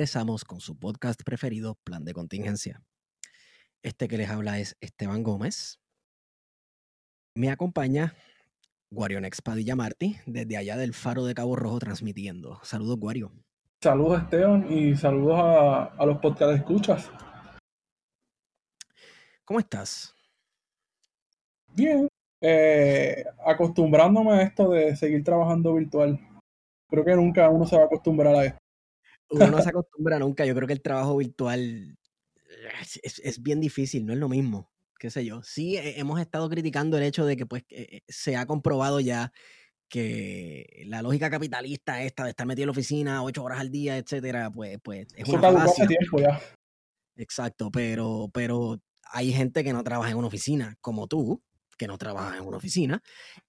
Regresamos con su podcast preferido, Plan de Contingencia. Este que les habla es Esteban Gómez. Me acompaña Guarionex Padilla Martí, desde allá del Faro de Cabo Rojo transmitiendo. Saludos, Guario. Saludos, Esteban, y saludos a, a los podcast escuchas. ¿Cómo estás? Bien, eh, acostumbrándome a esto de seguir trabajando virtual. Creo que nunca uno se va a acostumbrar a esto. Uno no se acostumbra nunca. Yo creo que el trabajo virtual es, bien difícil, no es lo mismo. Qué sé yo. Sí, hemos estado criticando el hecho de que pues eh, se ha comprobado ya que la lógica capitalista esta de estar metido en la oficina ocho horas al día, etcétera, pues, pues es Eso una hace tiempo ya. Exacto, pero, pero hay gente que no trabaja en una oficina, como tú, que no trabaja en una oficina,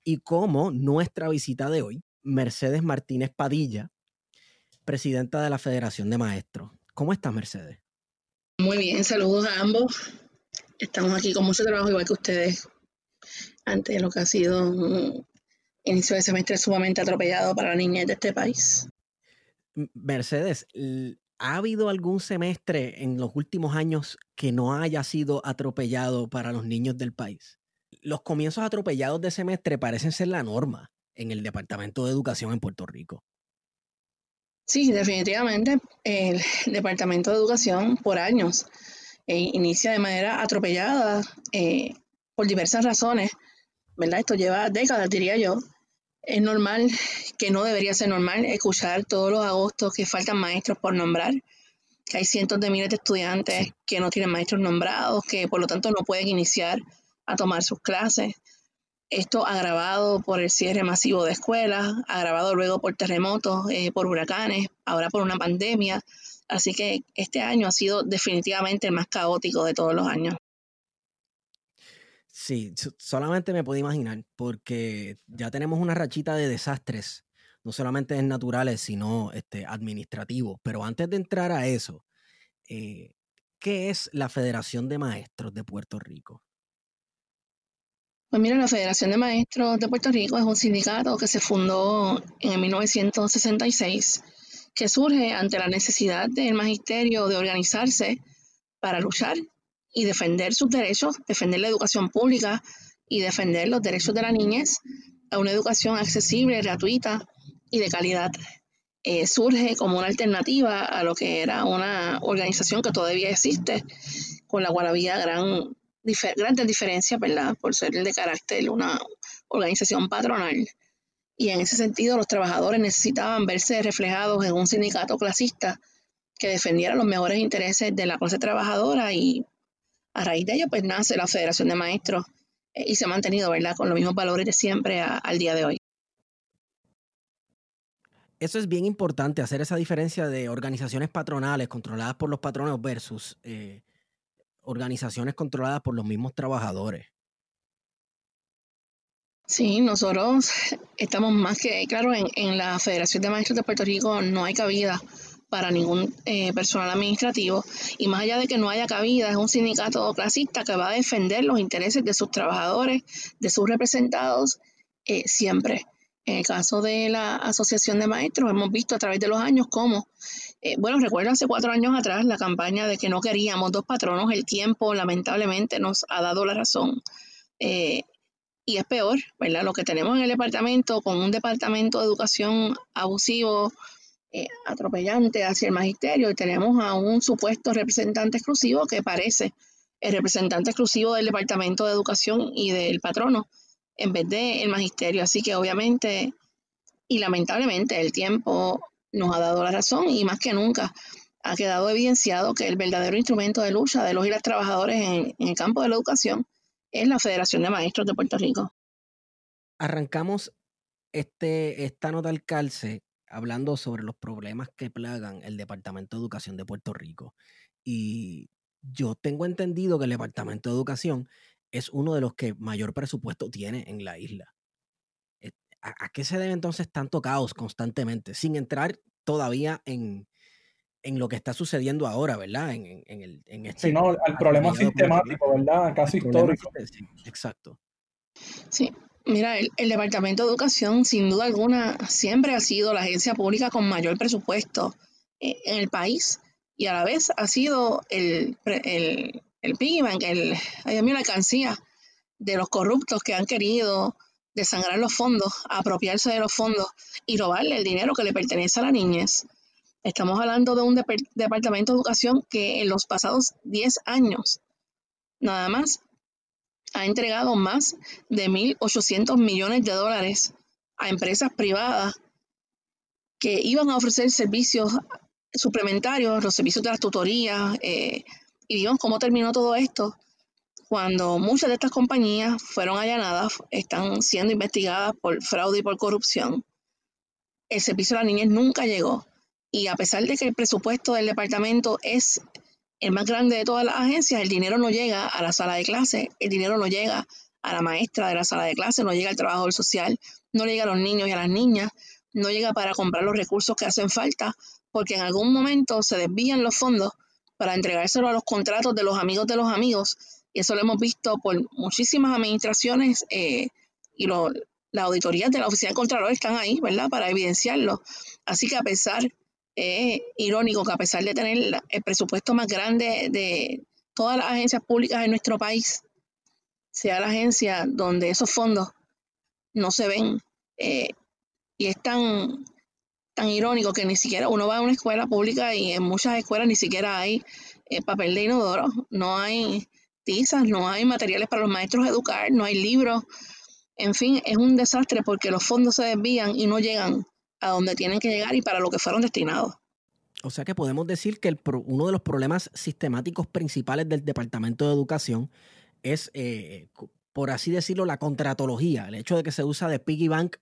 y como nuestra visita de hoy, Mercedes Martínez Padilla, presidenta de la Federación de Maestros. ¿Cómo estás, Mercedes? Muy bien, saludos a ambos. Estamos aquí con mucho trabajo, igual que ustedes, ante lo que ha sido un inicio de semestre sumamente atropellado para la niñez de este país. Mercedes, ¿ha habido algún semestre en los últimos años que no haya sido atropellado para los niños del país? los comienzos atropellados de semestre parecen ser la norma en el Departamento de Educación en Puerto Rico. Sí, definitivamente. El Departamento de Educación por años eh, inicia de manera atropellada eh, por diversas razones, ¿verdad? Esto lleva décadas, diría yo. Es normal, que no debería ser normal, escuchar todos los agostos que faltan maestros por nombrar, que hay cientos de miles de estudiantes que no tienen maestros nombrados, que por lo tanto no pueden iniciar a tomar sus clases. Esto agravado por el cierre masivo de escuelas, agravado luego por terremotos, eh, por huracanes, ahora por una pandemia. Así que este año ha sido definitivamente el más caótico de todos los años. Sí, solamente me puedo imaginar, porque ya tenemos una rachita de desastres, no solamente naturales, sino este, administrativos. Pero antes de entrar a eso, eh, ¿qué es la Federación de Maestros de Puerto Rico? Pues mira, la Federación de Maestros de Puerto Rico es un sindicato que se fundó en 1966, que surge ante la necesidad del magisterio de organizarse para luchar y defender sus derechos, defender la educación pública y defender los derechos de la niñez a una educación accesible, gratuita y de calidad. Eh, surge como una alternativa a lo que era una organización que todavía existe, con la cual había gran grandes diferencias, ¿verdad? Por ser de carácter una organización patronal. Y en ese sentido, los trabajadores necesitaban verse reflejados en un sindicato clasista que defendiera los mejores intereses de la clase trabajadora y a raíz de ello, pues nace la Federación de Maestros eh, y se ha mantenido, ¿verdad?, con los mismos valores de siempre al día de hoy. Eso es bien importante, hacer esa diferencia de organizaciones patronales controladas por los patronos versus eh, organizaciones controladas por los mismos trabajadores. Sí, nosotros estamos más que claro en, la Federación de Maestros de Puerto Rico no hay cabida para ningún eh, personal administrativo y más allá de que no haya cabida es un sindicato clasista que va a defender los intereses de sus trabajadores, de sus representados eh, siempre. En el caso de la Asociación de Maestros hemos visto a través de los años cómo eh, bueno, recuerdo hace cuatro años atrás la campaña de que no queríamos dos patronos. El tiempo, lamentablemente, nos ha dado la razón. Eh, y es peor, ¿verdad? Lo que tenemos en el departamento, con un departamento de educación abusivo, eh, atropellante hacia el magisterio, y tenemos a un supuesto representante exclusivo que parece el representante exclusivo del departamento de educación y del patrono, en vez del magisterio. Así que obviamente y lamentablemente el tiempo nos ha dado la razón y más que nunca ha quedado evidenciado que el verdadero instrumento de lucha de los y las trabajadores en, el campo de la educación es la Federación de Maestros de Puerto Rico. Arrancamos este, esta nota al calce hablando sobre los problemas que plagan el Departamento de Educación de Puerto Rico. Y yo tengo entendido que el Departamento de Educación es uno de los que mayor presupuesto tiene en la isla. ¿A, qué se debe entonces tanto caos constantemente? Sin entrar todavía en, lo que está sucediendo ahora, ¿verdad? En, el, en este, sí, no, al problema sistemático, ¿verdad? Casi histórico. exacto. Sí, Mira, el, Departamento de Educación, sin duda alguna, siempre ha sido la agencia pública con mayor presupuesto eh, en el país y a la vez ha sido el, el, el piggy bank, el, la alcancía de los corruptos que han querido desangrar los fondos, apropiarse de los fondos y robarle el dinero que le pertenece a la niñez. Estamos hablando de un departamento de educación que en los pasados 10 años, nada más, ha entregado más de 1.800 millones de dólares a empresas privadas que iban a ofrecer servicios suplementarios, los servicios de las tutorías, eh, y vimos cómo terminó todo esto cuando muchas de estas compañías fueron allanadas, están siendo investigadas por fraude y por corrupción. El servicio a la niñez nunca llegó. Y a pesar de que el presupuesto del departamento es el más grande de todas las agencias, el dinero no llega a la sala de clase, el dinero no llega a la maestra de la sala de clase, no llega al trabajador social, no llega a los niños y a las niñas, no llega para comprar los recursos que hacen falta, porque en algún momento se desvían los fondos para entregárselo a los contratos de los amigos de los amigos, y eso lo hemos visto por muchísimas administraciones eh, y las auditorías de la Oficina del Contralor están ahí, ¿verdad?, para evidenciarlo. Así que a pesar es irónico que a pesar de tener el presupuesto más grande de todas las agencias públicas en nuestro país, sea la agencia donde esos fondos no se ven. Eh, y es tan, tan irónico que ni siquiera uno va a una escuela pública y en muchas escuelas ni siquiera hay eh, papel de inodoro, no hay tizas, no hay materiales para los maestros educar, no hay libros. En fin, es un desastre porque los fondos se desvían y no llegan a donde tienen que llegar y para lo que fueron destinados. O sea que podemos decir que uno de los problemas sistemáticos principales del Departamento de Educación es, eh, por así decirlo, la contratología, el hecho de que se usa de piggy bank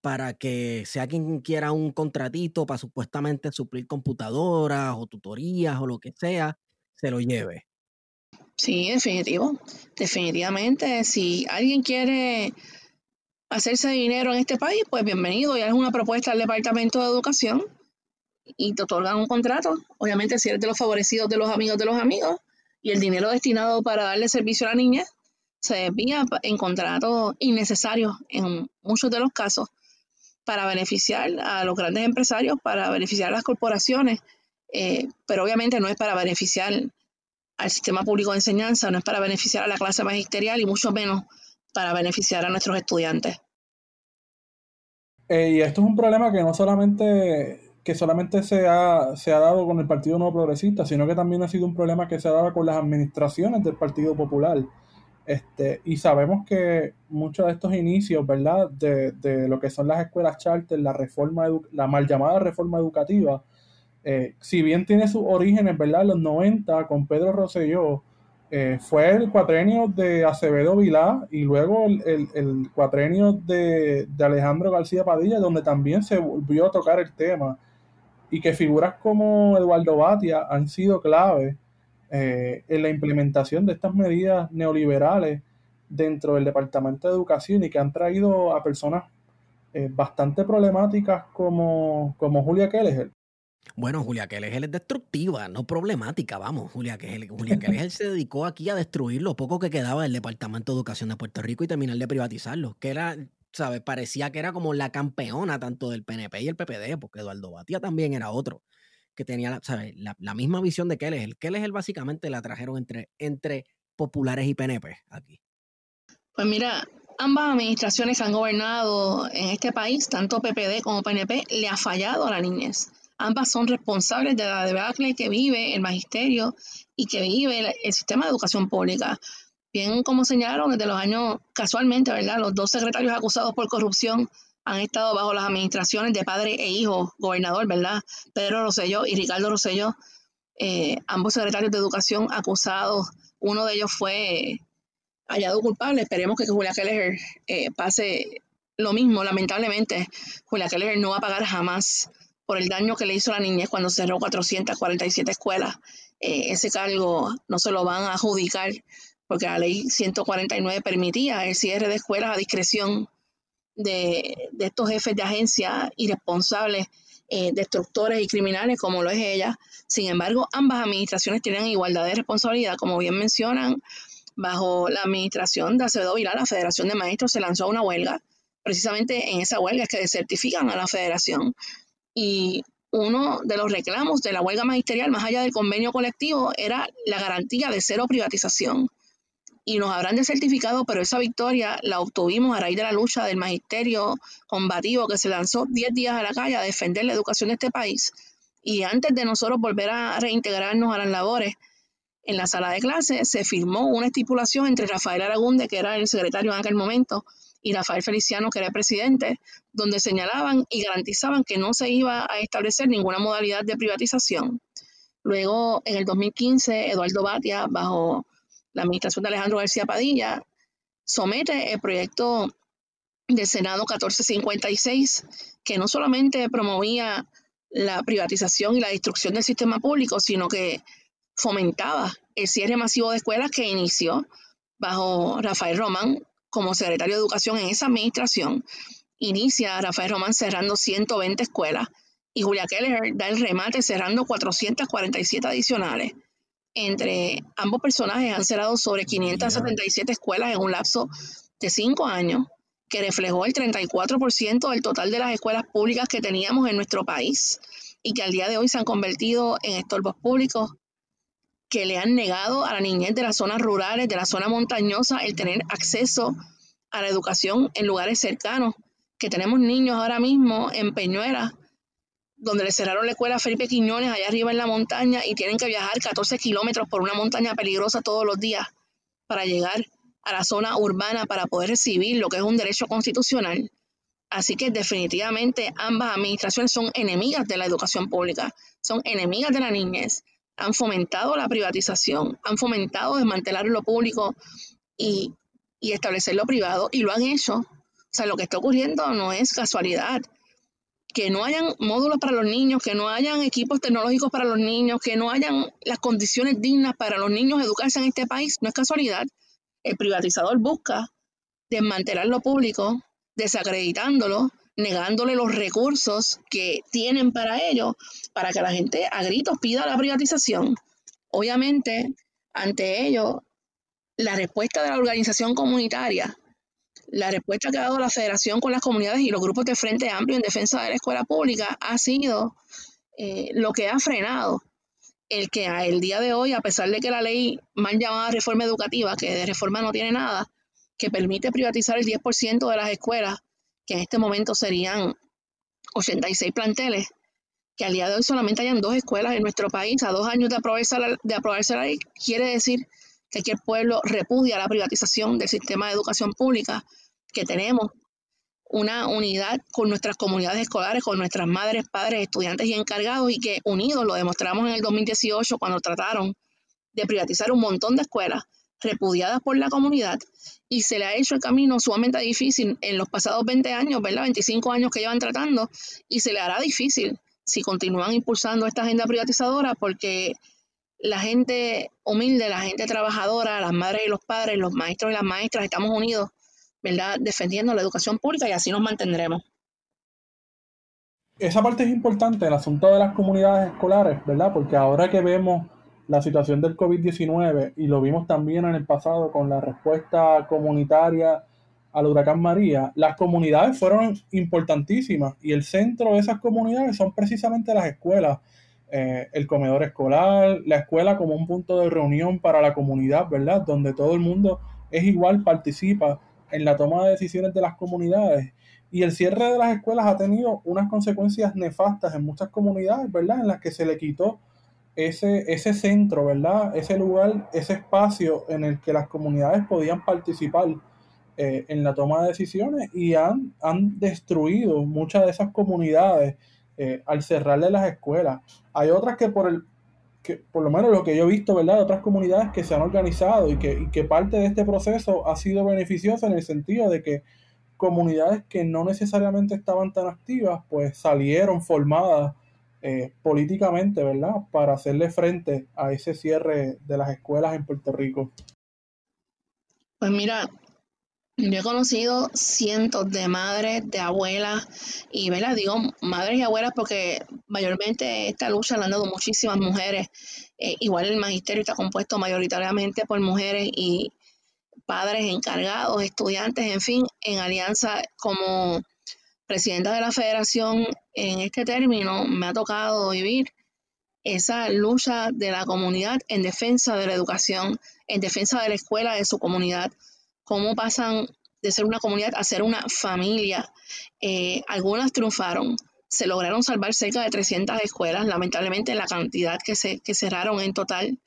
para que sea quien quiera un contratito para supuestamente suplir computadoras o tutorías o lo que sea, se lo lleve. Sí, definitivo. Definitivamente, si alguien quiere hacerse dinero en este país, pues bienvenido, ya es una propuesta del Departamento de Educación y te otorgan un contrato, obviamente si eres de los favorecidos de los amigos de los amigos, y el dinero destinado para darle servicio a la niña se desvía en contratos innecesarios en muchos de los casos para beneficiar a los grandes empresarios, para beneficiar a las corporaciones, eh, pero obviamente no es para beneficiar al sistema público de enseñanza, no es para beneficiar a la clase magisterial y mucho menos para beneficiar a nuestros estudiantes. Eh, y esto es un problema que no solamente que solamente se ha, se ha dado con el Partido No Progresista, sino que también ha sido un problema que se ha dado con las administraciones del Partido Popular. Este, y sabemos que muchos de estos inicios, ¿verdad?, de, de lo que son las escuelas charter, la reforma, la mal llamada reforma educativa, eh, si bien tiene sus orígenes, ¿verdad?, en los 90 con Pedro Rosselló, eh, fue el cuatrenio de Acevedo Vilá y luego el, cuatrenio de, Alejandro García Padilla, donde también se volvió a tocar el tema y que figuras como Eduardo Batia han sido clave eh, en la implementación de estas medidas neoliberales dentro del Departamento de Educación y que han traído a personas bastante problemáticas como, como Julia Keller, bueno, Julia Keller es destructiva, no problemática, vamos. Julia Keller, Julia se dedicó aquí a destruir lo poco que quedaba del Departamento de Educación de Puerto Rico y terminar de privatizarlo, que era, ¿sabes? Parecía que era como la campeona tanto del PNP y el PPD, porque Eduardo Batía también era otro que tenía, la, ¿sabes? La, misma visión de Keller. El Keller básicamente la trajeron entre, entre populares y PNP aquí. Pues mira, ambas administraciones que han gobernado en este país, tanto PPD como PNP, le ha fallado a la niñez. Ambas son responsables de la debacle que vive el magisterio y que vive el, sistema de educación pública. Bien, como señalaron, desde los años, casualmente, ¿verdad? Los dos secretarios acusados por corrupción han estado bajo las administraciones de padre e hijo, gobernador, ¿verdad? Pedro Rosselló y Ricardo Rosselló, eh, ambos secretarios de educación acusados. Uno de ellos fue hallado culpable. Esperemos que Julia Keller eh, pase lo mismo, lamentablemente. Julia Keller no va a pagar jamás por el daño que le hizo la niñez cuando cerró 447 escuelas. Eh, ese cargo no se lo van a adjudicar porque la ley 149 permitía el cierre de escuelas a discreción de, estos jefes de agencia irresponsables, eh, destructores y criminales como lo es ella. Sin embargo, ambas administraciones tienen igualdad de responsabilidad, como bien mencionan. bajo la administración de Acevedo Vilá, la Federación de Maestros se lanzó a una huelga. Precisamente en esa huelga es que desertifican a la federación. Y uno de los reclamos de la huelga magisterial, más allá del convenio colectivo, era la garantía de cero privatización. Y nos habrán desertificado, pero esa victoria la obtuvimos a raíz de la lucha del magisterio combativo que se lanzó 10 días a la calle a defender la educación de este país. Y antes de nosotros volver a reintegrarnos a las labores, en la sala de clase se firmó una estipulación entre Rafael Aragunde, que era el secretario en aquel momento, y Rafael Feliciano, que era presidente, donde señalaban y garantizaban que no se iba a establecer ninguna modalidad de privatización. Luego, en el 2015, Eduardo Batia, bajo la administración de Alejandro García Padilla, somete el proyecto del Senado 1456, que no solamente promovía la privatización y la destrucción del sistema público, sino que fomentaba el cierre masivo de escuelas que inició bajo Rafael Román como secretario de Educación en esa administración. Inicia Rafael Román cerrando 120 escuelas y Julia Keller da el remate cerrando 447 adicionales. Entre ambos personajes han cerrado sobre 577 escuelas en un lapso de cinco años, que reflejó el 34% del total de las escuelas públicas que teníamos en nuestro país y que al día de hoy se han convertido en estorbos públicos que le han negado a la niñez de las zonas rurales, de la zona montañosa, el tener acceso a la educación en lugares cercanos, que tenemos niños ahora mismo en Peñuelas, donde le cerraron la escuela a Felipe Quiñones allá arriba en la montaña y tienen que viajar 14 kilómetros por una montaña peligrosa todos los días para llegar a la zona urbana para poder recibir lo que es un derecho constitucional. Así que definitivamente ambas administraciones son enemigas de la educación pública, son enemigas de la niñez han fomentado la privatización, han fomentado desmantelar lo público y, establecer lo privado y lo han hecho. O sea, lo que está ocurriendo no es casualidad. Que no hayan módulos para los niños, que no hayan equipos tecnológicos para los niños, que no hayan las condiciones dignas para los niños educarse en este país, no es casualidad. El privatizador busca desmantelar lo público, desacreditándolo, negándole los recursos que tienen para ello, para que la gente a gritos pida la privatización. Obviamente, ante ello, la respuesta de la organización comunitaria, la respuesta que ha dado la federación con las comunidades y los grupos de Frente Amplio en defensa de la escuela pública ha sido eh, lo que ha frenado el que el día de hoy, a pesar de que la ley mal llamada reforma educativa, que de reforma no tiene nada, que permite privatizar el 10% de las escuelas, que en este momento serían 86 planteles, que al día de hoy solamente hayan dos escuelas en nuestro país, a dos años de aprobarse la, de aprobarse la ley, quiere decir que aquí el pueblo repudia la privatización del sistema de educación pública, que tenemos una unidad con nuestras comunidades escolares, con nuestras madres, padres, estudiantes y encargados, y que unidos lo demostramos en el 2018 cuando trataron de privatizar un montón de escuelas repudiadas por la comunidad y se le ha hecho el camino sumamente difícil en los pasados 20 años, ¿verdad? 25 años que llevan tratando y se le hará difícil si continúan impulsando esta agenda privatizadora porque la gente humilde, la gente trabajadora, las madres y los padres, los maestros y las maestras, estamos unidos, ¿verdad? Defendiendo la educación pública y así nos mantendremos. Esa parte es importante, el asunto de las comunidades escolares, ¿verdad? Porque ahora que vemos la situación del COVID-19 y lo vimos también en el pasado con la respuesta comunitaria al huracán María, las comunidades fueron importantísimas y el centro de esas comunidades son precisamente las escuelas, eh, el comedor escolar, la escuela como un punto de reunión para la comunidad, ¿verdad? Donde todo el mundo es igual, participa en la toma de decisiones de las comunidades. Y el cierre de las escuelas ha tenido unas consecuencias nefastas en muchas comunidades, ¿verdad? En las que se le quitó ese, ese centro, ¿verdad? Ese lugar, ese espacio en el que las comunidades podían participar eh, en la toma de decisiones y han, han destruido muchas de esas comunidades eh, al cerrarle las escuelas. Hay otras que por el que por lo menos lo que yo he visto, ¿verdad? Otras comunidades que se han organizado y que, y que parte de este proceso ha sido beneficiosa en el sentido de que comunidades que no necesariamente estaban tan activas, pues salieron formadas eh, políticamente, ¿verdad? Para hacerle frente a ese cierre de las escuelas en Puerto Rico? Pues mira, yo he conocido cientos de madres, de abuelas, y ¿verdad? digo madres y abuelas porque mayormente esta lucha la han dado muchísimas mujeres. Eh, igual el magisterio está compuesto mayoritariamente por mujeres y padres encargados, estudiantes, en fin, en alianza como presidenta de la federación en este término, me ha tocado vivir esa lucha de la comunidad en defensa de la educación, en defensa de la escuela de su comunidad, cómo pasan de ser una comunidad a ser una familia. Eh, algunas triunfaron, se lograron salvar cerca de 300 escuelas, lamentablemente la cantidad que, se, que cerraron en total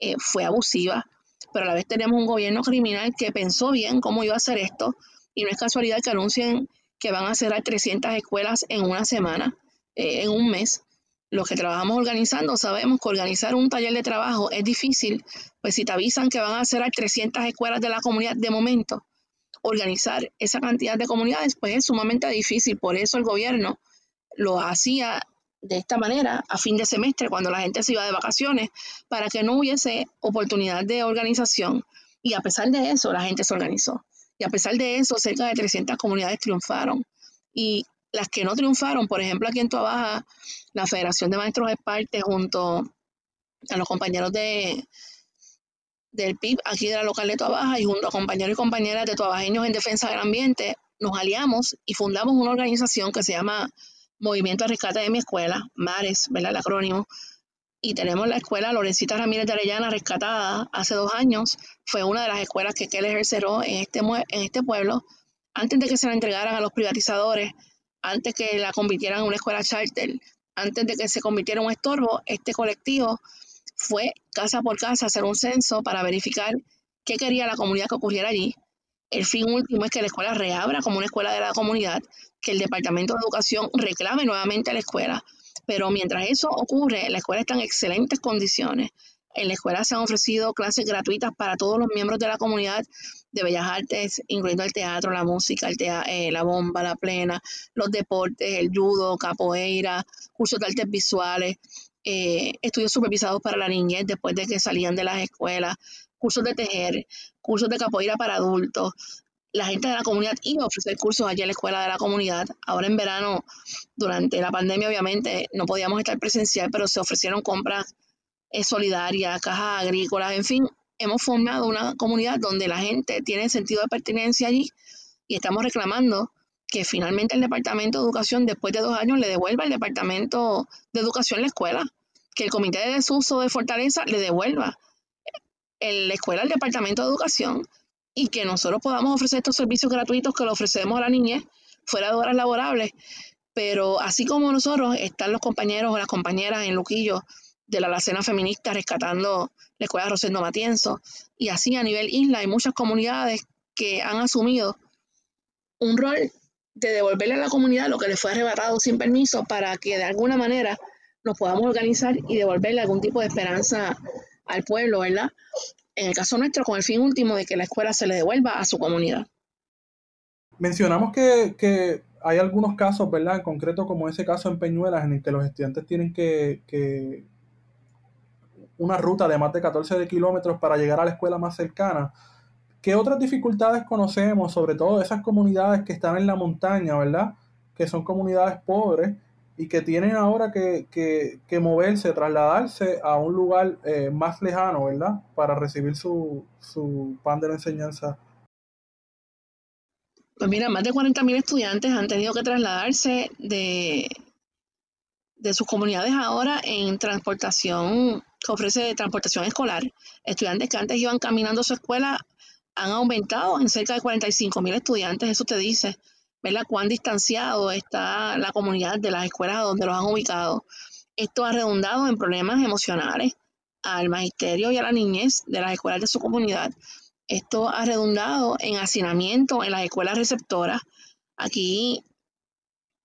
eh, fue abusiva, pero a la vez tenemos un gobierno criminal que pensó bien cómo iba a hacer esto. Y no es casualidad que anuncien que van a cerrar 300 escuelas en una semana, eh, en un mes. Los que trabajamos organizando sabemos que organizar un taller de trabajo es difícil, pues si te avisan que van a cerrar 300 escuelas de la comunidad de momento, organizar esa cantidad de comunidades, pues es sumamente difícil. Por eso el gobierno lo hacía de esta manera a fin de semestre, cuando la gente se iba de vacaciones, para que no hubiese oportunidad de organización. Y a pesar de eso, la gente se organizó. Y a pesar de eso, cerca de 300 comunidades triunfaron. Y las que no triunfaron, por ejemplo, aquí en Tuabaja, la Federación de Maestros es parte junto a los compañeros de, del PIB aquí de la local de Tuabaja y junto a compañeros y compañeras de tuabajeños en defensa del ambiente, nos aliamos y fundamos una organización que se llama Movimiento de Rescate de mi Escuela, MARES, ¿verdad? El acrónimo. Y tenemos la escuela Lorencita Ramírez de Arellana rescatada hace dos años. Fue una de las escuelas que Keller cerró en este, en este pueblo antes de que se la entregaran a los privatizadores, antes que la convirtieran en una escuela charter, antes de que se convirtiera en un estorbo, este colectivo fue casa por casa a hacer un censo para verificar qué quería la comunidad que ocurriera allí. El fin último es que la escuela reabra como una escuela de la comunidad, que el Departamento de Educación reclame nuevamente a la escuela. Pero mientras eso ocurre, la escuela está en excelentes condiciones. En la escuela se han ofrecido clases gratuitas para todos los miembros de la comunidad de Bellas Artes, incluyendo el teatro, la música, el eh, la bomba, la plena, los deportes, el judo, capoeira, cursos de artes visuales, eh, estudios supervisados para la niñez después de que salían de las escuelas, cursos de tejer, cursos de capoeira para adultos. La gente de la comunidad iba a ofrecer cursos allí en la escuela de la comunidad. Ahora en verano, durante la pandemia, obviamente no podíamos estar presencial, pero se ofrecieron compras eh, solidarias, cajas agrícolas, en fin, hemos formado una comunidad donde la gente tiene sentido de pertenencia allí y estamos reclamando que finalmente el Departamento de Educación, después de dos años, le devuelva al Departamento de Educación la escuela, que el Comité de Desuso de Fortaleza le devuelva la escuela al Departamento de Educación y que nosotros podamos ofrecer estos servicios gratuitos que le ofrecemos a la niñez fuera de horas laborables. Pero así como nosotros, están los compañeros o las compañeras en Luquillo de la Alacena Feminista rescatando la escuela Rosendo Matienzo. Y así a nivel isla hay muchas comunidades que han asumido un rol de devolverle a la comunidad lo que le fue arrebatado sin permiso para que de alguna manera nos podamos organizar y devolverle algún tipo de esperanza al pueblo, ¿verdad? En el caso nuestro, con el fin último de que la escuela se le devuelva a su comunidad. Mencionamos que, hay algunos casos, ¿verdad? En concreto, como ese caso en Peñuelas, en el que los estudiantes tienen que, que una ruta de más de 14 kilómetros para llegar a la escuela más cercana. ¿Qué otras dificultades conocemos, sobre todo esas comunidades que están en la montaña, ¿verdad? Que son comunidades pobres y que tienen ahora que, que, moverse, trasladarse a un lugar eh, más lejano, ¿verdad? Para recibir su, su pan de la enseñanza. Pues mira, más de 40.000 estudiantes han tenido que trasladarse de, de sus comunidades ahora en transportación que ofrece transportación escolar. Estudiantes que antes iban caminando a su escuela han aumentado en cerca de 45 mil estudiantes, eso te dice, ¿verdad? Cuán distanciado está la comunidad de las escuelas donde los han ubicado. Esto ha redundado en problemas emocionales al magisterio y a la niñez de las escuelas de su comunidad. Esto ha redundado en hacinamiento en las escuelas receptoras. Aquí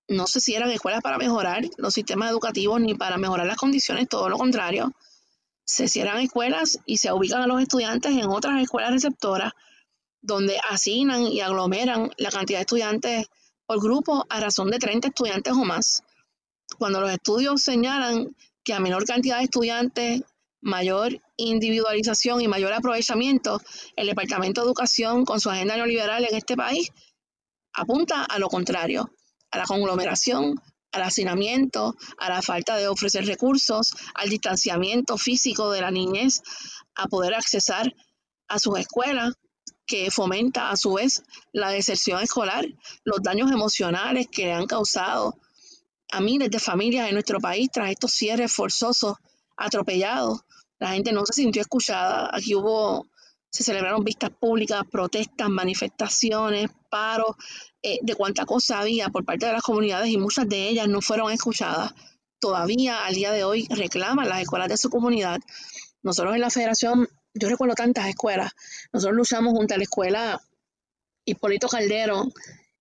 no se cierran escuelas para mejorar los sistemas educativos ni para mejorar las condiciones, todo lo contrario se cierran escuelas y se ubican a los estudiantes en otras escuelas receptoras donde asignan y aglomeran la cantidad de estudiantes por grupo a razón de 30 estudiantes o más. Cuando los estudios señalan que a menor cantidad de estudiantes, mayor individualización y mayor aprovechamiento, el Departamento de Educación con su agenda neoliberal en este país apunta a lo contrario, a la conglomeración, al hacinamiento, a la falta de ofrecer recursos, al distanciamiento físico de la niñez, a poder accesar a sus escuelas que fomenta a su vez la deserción escolar, los daños emocionales que le han causado a miles de familias en nuestro país tras estos cierres forzosos, atropellados. La gente no se sintió escuchada. Aquí hubo, se celebraron vistas públicas, protestas, manifestaciones, paros, eh, de cuánta cosa había por parte de las comunidades y muchas de ellas no fueron escuchadas. Todavía al día de hoy reclaman las escuelas de su comunidad. Nosotros en la federación yo recuerdo tantas escuelas. Nosotros luchamos junto a la escuela Hipólito Caldero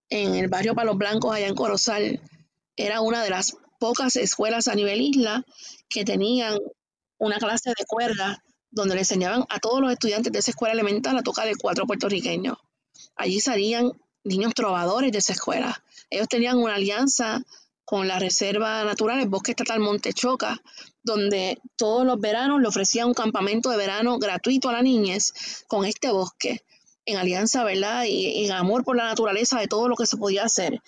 en el barrio Palos Blancos, allá en Corozal. Era una de las pocas escuelas a nivel isla que tenían una clase de cuerda donde le enseñaban a todos los estudiantes de esa escuela elemental a tocar el cuatro puertorriqueño. Allí salían niños trovadores de esa escuela. Ellos tenían una alianza con la Reserva Natural, el Bosque Estatal Montechoca, donde todos los veranos le ofrecían un campamento de verano gratuito a la niñez con este bosque, en alianza, ¿verdad? Y en amor por la naturaleza de todo lo que se podía hacer.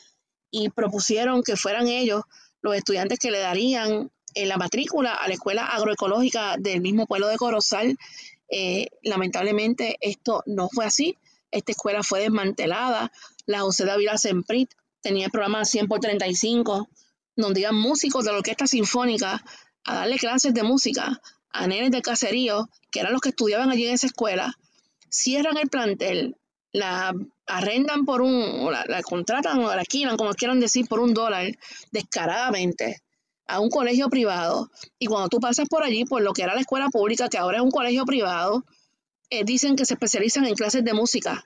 Y propusieron que fueran ellos los estudiantes que le darían eh, la matrícula a la escuela agroecológica del mismo pueblo de Corozal. Eh, lamentablemente esto no fue así. Esta escuela fue desmantelada. La José David Semprit tenía el programa 100 por 35, donde iban músicos de la orquesta sinfónica a darle clases de música a nenes de caserío, que eran los que estudiaban allí en esa escuela, cierran el plantel, la arrendan por un, la, contratan o la alquilan, como quieran decir, por un dólar, descaradamente, a un colegio privado. Y cuando tú pasas por allí, por lo que era la escuela pública, que ahora es un colegio privado, eh, dicen que se especializan en clases de música.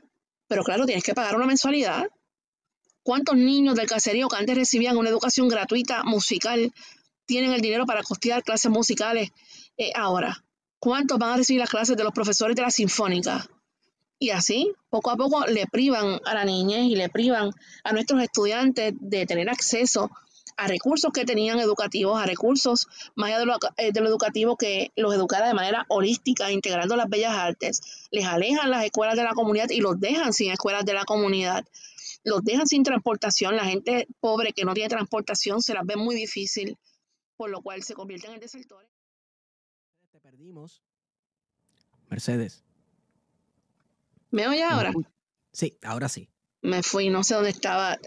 Pero claro, tienes que pagar una mensualidad. ¿Cuántos niños del caserío que antes recibían una educación gratuita musical tienen el dinero para costear clases musicales eh, ahora? ¿Cuántos van a recibir las clases de los profesores de la sinfónica? Y así, poco a poco, le privan a la niñez y le privan a nuestros estudiantes de tener acceso a recursos que tenían educativos, a recursos más allá de lo, eh, de lo, educativo que los educara de manera holística, integrando las bellas artes. Les alejan las escuelas de la comunidad y los dejan sin escuelas de la comunidad los dejan sin transportación, la gente pobre que no tiene transportación se las ve muy difícil, por lo cual se convierten en desertores. Te perdimos. Mercedes. ¿Me oye ahora? Sí, ahora sí. Me fui, no sé dónde estaba.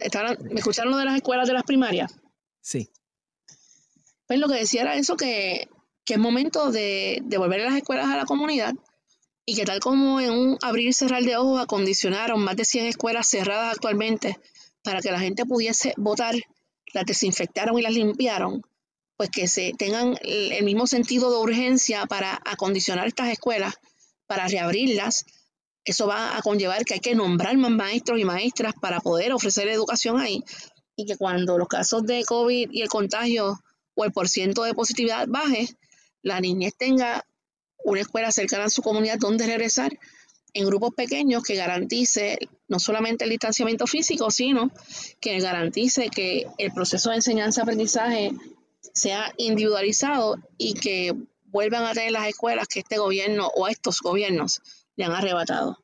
¿Me escucharon lo de las escuelas de las primarias? Sí. Pues lo que decía era eso, que, que es momento de devolver las escuelas a la comunidad y que tal como en un abrir y cerrar de ojos acondicionaron más de 100 escuelas cerradas actualmente para que la gente pudiese votar, las desinfectaron y las limpiaron, pues que se tengan el mismo sentido de urgencia para acondicionar estas escuelas, para reabrirlas. Eso va a conllevar que hay que nombrar más maestros y maestras para poder ofrecer educación ahí. Y que cuando los casos de COVID y el contagio o el porciento de positividad baje, la niñez tenga una escuela cercana a su comunidad donde regresar en grupos pequeños que garantice no solamente el distanciamiento físico, sino que garantice que el proceso de enseñanza-aprendizaje sea individualizado y que vuelvan a tener las escuelas que este gobierno o estos gobiernos le han arrebatado.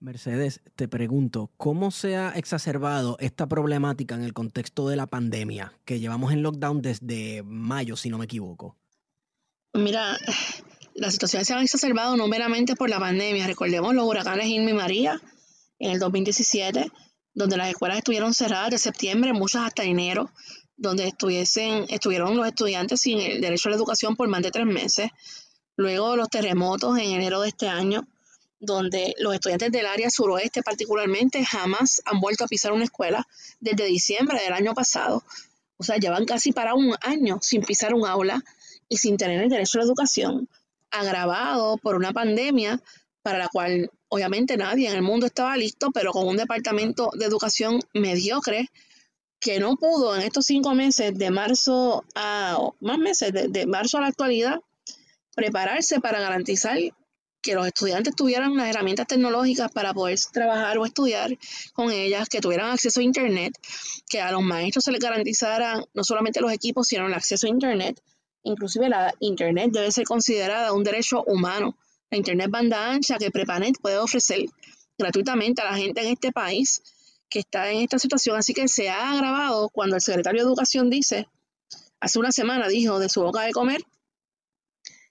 Mercedes, te pregunto, ¿cómo se ha exacerbado esta problemática en el contexto de la pandemia que llevamos en lockdown desde mayo, si no me equivoco? Mira, las situaciones se han exacerbado no meramente por la pandemia. Recordemos los huracanes Irma y María en el 2017, donde las escuelas estuvieron cerradas de septiembre, muchas hasta enero, donde estuviesen, estuvieron los estudiantes sin el derecho a la educación por más de tres meses. Luego los terremotos en enero de este año, donde los estudiantes del área suroeste particularmente jamás han vuelto a pisar una escuela desde diciembre del año pasado. O sea, llevan casi para un año sin pisar un aula y sin tener el derecho a la educación, agravado por una pandemia para la cual obviamente nadie en el mundo estaba listo, pero con un departamento de educación mediocre que no pudo en estos cinco meses de marzo a más meses de, de marzo a la actualidad prepararse para garantizar que los estudiantes tuvieran las herramientas tecnológicas para poder trabajar o estudiar con ellas, que tuvieran acceso a Internet, que a los maestros se les garantizaran no solamente los equipos, sino el acceso a Internet, Inclusive la Internet debe ser considerada un derecho humano. La Internet banda ancha que Prepanet puede ofrecer gratuitamente a la gente en este país que está en esta situación. Así que se ha agravado cuando el secretario de Educación dice, hace una semana dijo de su boca de comer,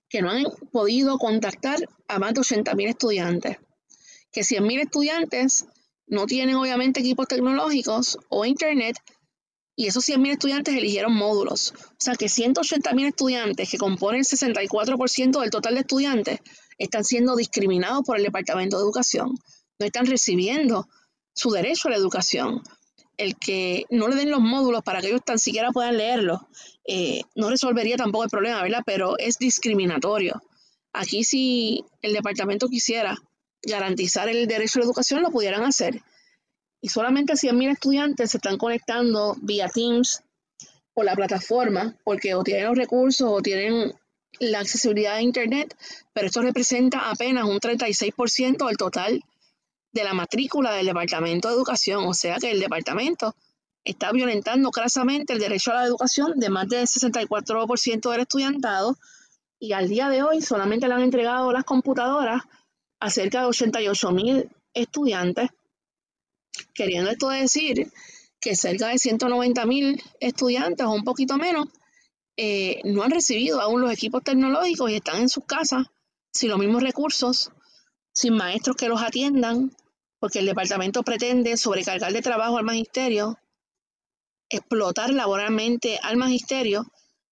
que no han podido contactar a más de 80.000 estudiantes. que 100.000 estudiantes no tienen obviamente equipos tecnológicos o internet y esos 100.000 estudiantes eligieron módulos. O sea que 180.000 estudiantes que componen el 64% del total de estudiantes están siendo discriminados por el Departamento de Educación. No están recibiendo su derecho a la educación. El que no le den los módulos para que ellos tan siquiera puedan leerlos eh, no resolvería tampoco el problema, ¿verdad? Pero es discriminatorio. Aquí si el departamento quisiera garantizar el derecho a la educación, lo pudieran hacer. Y solamente 100.000 estudiantes se están conectando vía Teams o la plataforma, porque o tienen los recursos o tienen la accesibilidad a Internet, pero esto representa apenas un 36% del total de la matrícula del Departamento de Educación, o sea que el departamento está violentando crasamente el derecho a la educación de más del 64% del estudiantado y al día de hoy solamente le han entregado las computadoras a cerca de 88 mil estudiantes, queriendo esto decir que cerca de 190 mil estudiantes o un poquito menos eh, no han recibido aún los equipos tecnológicos y están en sus casas sin los mismos recursos, sin maestros que los atiendan, porque el departamento pretende sobrecargar de trabajo al magisterio, explotar laboralmente al magisterio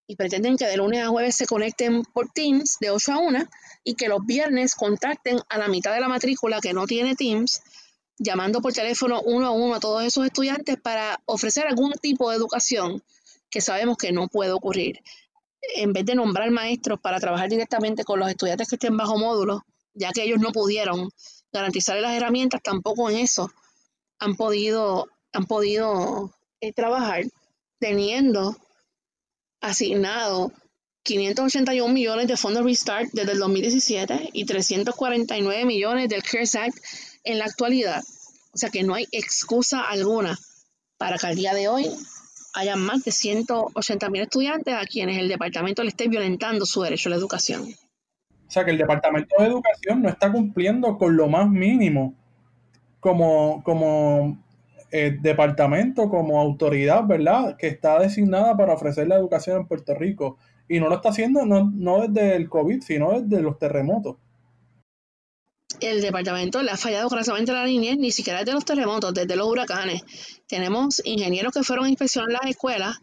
y pretenden que de lunes a jueves se conecten por Teams de 8 a 1 y que los viernes contacten a la mitad de la matrícula que no tiene Teams, llamando por teléfono uno a uno a todos esos estudiantes para ofrecer algún tipo de educación que sabemos que no puede ocurrir. En vez de nombrar maestros para trabajar directamente con los estudiantes que estén bajo módulo, ya que ellos no pudieron garantizarles las herramientas, tampoco en eso han podido, han podido eh, trabajar teniendo asignado 581 millones de fondos Restart desde el 2017 y 349 millones del CARES Act en la actualidad. O sea que no hay excusa alguna para que al día de hoy haya más de 180 mil estudiantes a quienes el departamento le esté violentando su derecho a la educación. O sea que el departamento de educación no está cumpliendo con lo más mínimo como, como el departamento como autoridad, ¿verdad? Que está designada para ofrecer la educación en Puerto Rico. Y no lo está haciendo no, no desde el COVID, sino desde los terremotos. El departamento le ha fallado crasamente a la niñez, ni siquiera desde los terremotos, desde los huracanes. Tenemos ingenieros que fueron a inspeccionar las escuelas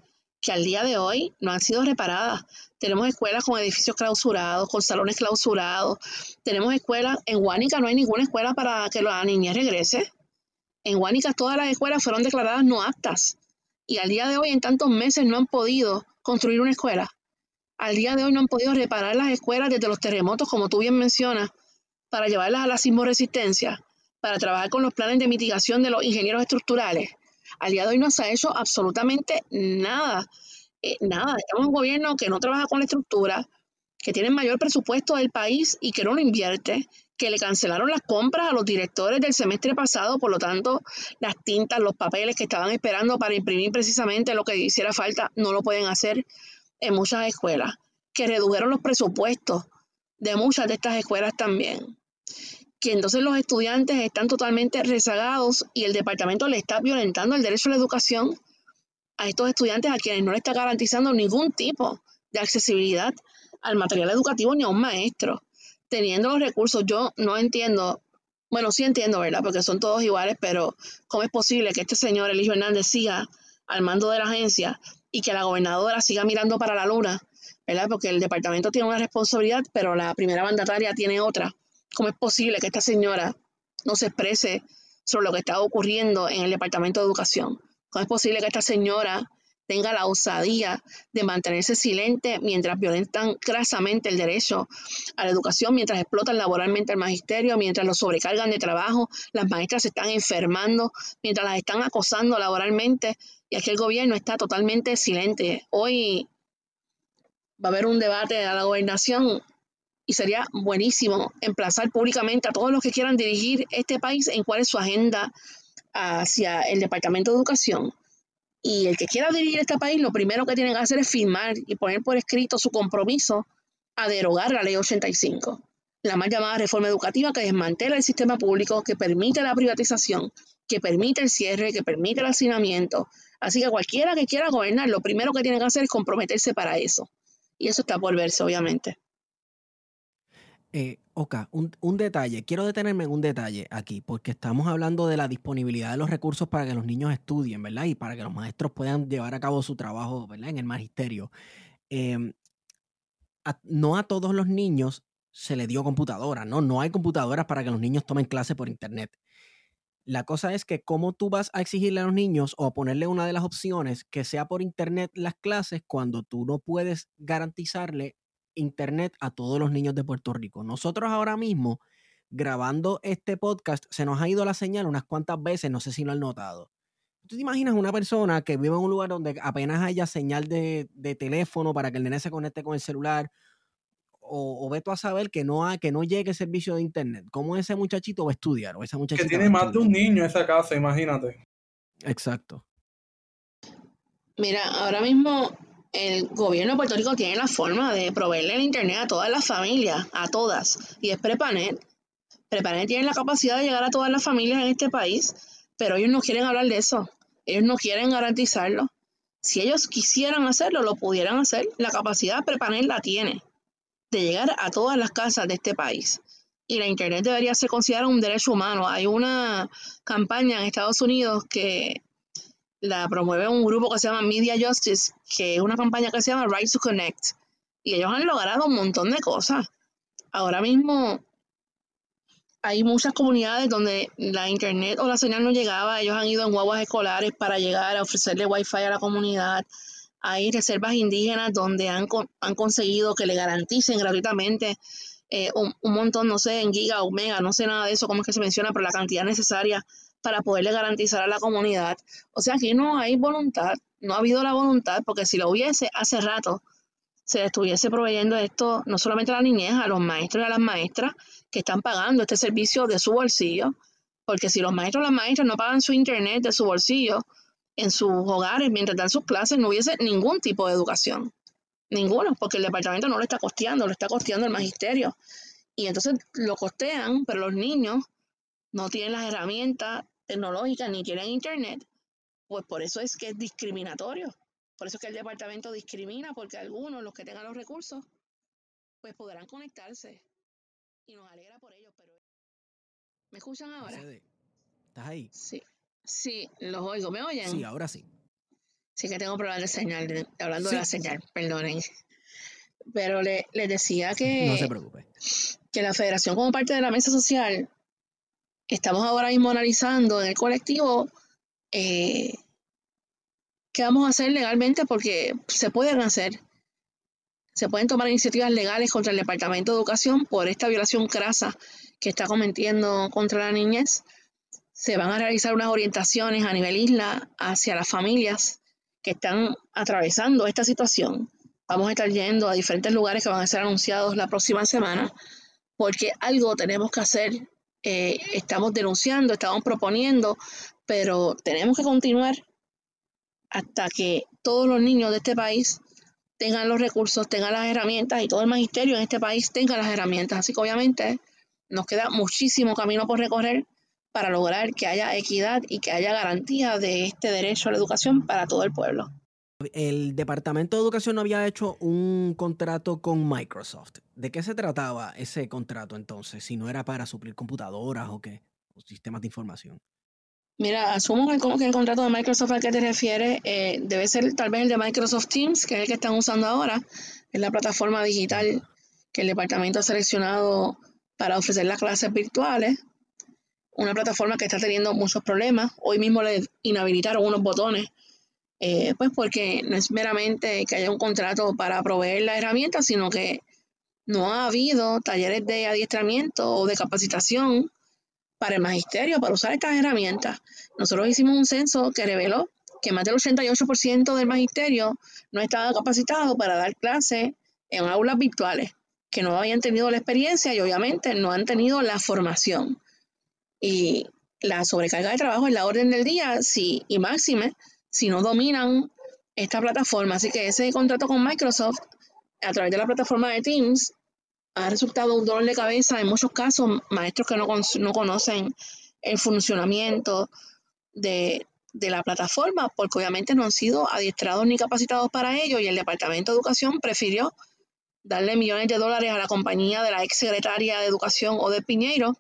que al día de hoy no han sido reparadas. Tenemos escuelas con edificios clausurados, con salones clausurados. Tenemos escuelas, en Huánica no hay ninguna escuela para que la niñez regrese. En Huánica todas las escuelas fueron declaradas no aptas y al día de hoy en tantos meses no han podido construir una escuela. Al día de hoy no han podido reparar las escuelas desde los terremotos, como tú bien mencionas, para llevarlas a la sismoresistencia, para trabajar con los planes de mitigación de los ingenieros estructurales. Al día hoy no se ha hecho absolutamente nada. Eh, nada, estamos en un gobierno que no trabaja con la estructura, que tiene mayor presupuesto del país y que no lo invierte, que le cancelaron las compras a los directores del semestre pasado, por lo tanto, las tintas, los papeles que estaban esperando para imprimir precisamente lo que hiciera falta, no lo pueden hacer en muchas escuelas, que redujeron los presupuestos de muchas de estas escuelas también, que entonces los estudiantes están totalmente rezagados y el departamento le está violentando el derecho a la educación a estos estudiantes a quienes no le está garantizando ningún tipo de accesibilidad al material educativo ni a un maestro teniendo los recursos, yo no entiendo, bueno, sí entiendo, ¿verdad? Porque son todos iguales, pero ¿cómo es posible que este señor Eligio Hernández siga al mando de la agencia y que la gobernadora siga mirando para la luna, ¿verdad? Porque el departamento tiene una responsabilidad, pero la primera mandataria tiene otra. ¿Cómo es posible que esta señora no se exprese sobre lo que está ocurriendo en el Departamento de Educación? ¿Cómo es posible que esta señora tenga la osadía de mantenerse silente mientras violentan crasamente el derecho a la educación, mientras explotan laboralmente el magisterio, mientras los sobrecargan de trabajo, las maestras se están enfermando, mientras las están acosando laboralmente y aquí el gobierno está totalmente silente. Hoy va a haber un debate a la gobernación y sería buenísimo emplazar públicamente a todos los que quieran dirigir este país en cuál es su agenda hacia el Departamento de Educación y el que quiera dirigir este país, lo primero que tienen que hacer es firmar y poner por escrito su compromiso a derogar la ley 85, la mal llamada reforma educativa que desmantela el sistema público, que permite la privatización, que permite el cierre, que permite el hacinamiento. Así que cualquiera que quiera gobernar, lo primero que tiene que hacer es comprometerse para eso. Y eso está por verse, obviamente. Eh, Oka, un, un, detalle, quiero detenerme en un detalle aquí, porque estamos hablando de la disponibilidad de los recursos para que los niños estudien, ¿verdad? Y para que los maestros puedan llevar a cabo su trabajo, ¿verdad? En el magisterio. Em, no a todos los niños se le dio computadora, ¿no? No hay computadoras para que los niños tomen clase por internet. La cosa es que cómo tú vas a exigirle a los niños o a ponerle una de las opciones que sea por internet las clases cuando tú no puedes garantizarle internet a todos los niños de Puerto Rico. Nosotros ahora mismo, grabando este podcast, se nos ha ido la señal unas cuantas veces, no sé si lo han notado. ¿Tú te imaginas una persona que vive en un lugar donde apenas haya señal de, teléfono para que el nene se conecte con el celular? O, o ve tú a saber que no, que no llegue el servicio de internet. ¿Cómo ese muchachito va a estudiar? O esa que tiene más de un niño en esa casa, imagínate. Exacto. Mira, ahora mismo el gobierno de Puerto Rico tiene la forma de proveerle el internet a todas las familias, a todas, y es Prepanet. Prepanet tiene la capacidad de llegar a todas las familias en este país, pero ellos no quieren hablar de eso, ellos no quieren garantizarlo. Si ellos quisieran hacerlo, lo pudieran hacer. La capacidad Prepanet la tiene de llegar a todas las casas de este país. Y la Internet debería ser considerada un derecho humano. Hay una campaña en Estados Unidos que la promueve un grupo que se llama Media Justice, que es una campaña que se llama Right to Connect. Y ellos han logrado un montón de cosas. Ahora mismo hay muchas comunidades donde la internet o la señal no llegaba. Ellos han ido en guaguas escolares para llegar a ofrecerle wifi a la comunidad. Hay reservas indígenas donde han, han conseguido que le garanticen gratuitamente eh, un, un, montón, no sé, en giga o mega, no sé nada de eso, cómo es que se menciona, pero la cantidad necesaria para poderle garantizar a la comunidad. O sea, aquí no hay voluntad, no ha habido la voluntad, porque si lo hubiese hace rato, se estuviese proveyendo esto no solamente a la niñez, a los maestros y a las maestras que están pagando este servicio de su bolsillo, porque si los maestros y las maestras no pagan su internet de su bolsillo en sus hogares mientras dan sus clases, no hubiese ningún tipo de educación. Ninguno, porque el departamento no lo está costeando, lo está costeando el magisterio. Y entonces lo costean, pero los niños no tienen las herramientas tecnológicas ni tienen internet, pues por eso es que es discriminatorio. Por eso es que el departamento discrimina, porque algunos, los que tengan los recursos, pues podrán conectarse. Y nos alegra por ellos, pero... ¿Me escuchan ahora? ¿Estás ahí? Sí. Sí, los oigo. ¿Me oyen? Sí, ahora sí. Sí que tengo problemas de señal, hablando de la señal, perdonen. Pero le, les decía que... No se preocupe. Que la federación como parte de la mesa social estamos ahora mismo analizando en el colectivo eh, qué vamos a hacer legalmente porque se pueden hacer. Se pueden tomar iniciativas legales contra el Departamento de Educación por esta violación crasa que está cometiendo contra la niñez. Se van a realizar unas orientaciones a nivel isla hacia las familias que están atravesando esta situación. Vamos a estar yendo a diferentes lugares que van a ser anunciados la próxima semana porque algo tenemos que hacer eh, estamos denunciando, estamos proponiendo, pero tenemos que continuar hasta que todos los niños de este país tengan los recursos, tengan las herramientas y todo el magisterio en este país tenga las herramientas. Así que obviamente nos queda muchísimo camino por recorrer para lograr que haya equidad y que haya garantía de este derecho a la educación para todo el pueblo el Departamento de Educación no había hecho un contrato con Microsoft. ¿De qué se trataba ese contrato entonces? Si no era para suplir computadoras o qué, o sistemas de información. Mira, asumo que, el contrato de Microsoft al que te refieres eh, debe ser tal vez el de Microsoft Teams, que es el que están usando ahora, es la plataforma digital que el departamento ha seleccionado para ofrecer las clases virtuales. Una plataforma que está teniendo muchos problemas. Hoy mismo le inhabilitaron unos botones eh, pues porque no es meramente que haya un contrato para proveer la herramienta, sino que no ha habido talleres de adiestramiento o de capacitación para el magisterio para usar estas herramientas. Nosotros hicimos un censo que reveló que más del 88% del magisterio no estaba capacitado para dar clases en aulas virtuales, que no habían tenido la experiencia y obviamente no han tenido la formación. Y la sobrecarga de trabajo es la orden del día, sí, y máxime si no dominan esta plataforma. Así que ese contrato con Microsoft a través de la plataforma de Teams ha resultado un dolor de cabeza en muchos casos, maestros que no, no conocen el funcionamiento de, de, la plataforma, porque obviamente no han sido adiestrados ni capacitados para ello y el Departamento de Educación prefirió darle millones de dólares a la compañía de la ex secretaria de Educación o de Piñeiro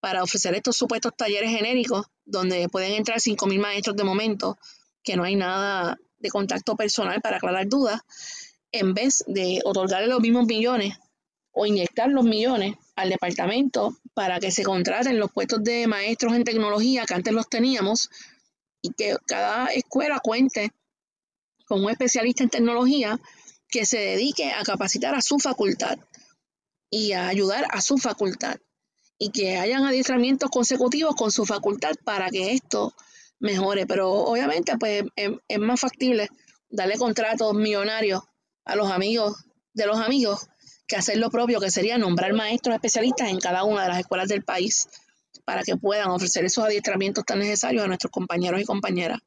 para ofrecer estos supuestos talleres genéricos donde pueden entrar 5.000 maestros de momento, que no hay nada de contacto personal para aclarar dudas, en vez de otorgarle los mismos millones o inyectar los millones al departamento para que se contraten los puestos de maestros en tecnología que antes los teníamos y que cada escuela cuente con un especialista en tecnología que se dedique a capacitar a su facultad y a ayudar a su facultad y que hayan adiestramientos consecutivos con su facultad para que esto mejore. Pero obviamente pues es, más factible darle contratos millonarios a los amigos de los amigos que hacer lo propio, que sería nombrar maestros especialistas en cada una de las escuelas del país para que puedan ofrecer esos adiestramientos tan necesarios a nuestros compañeros y compañeras.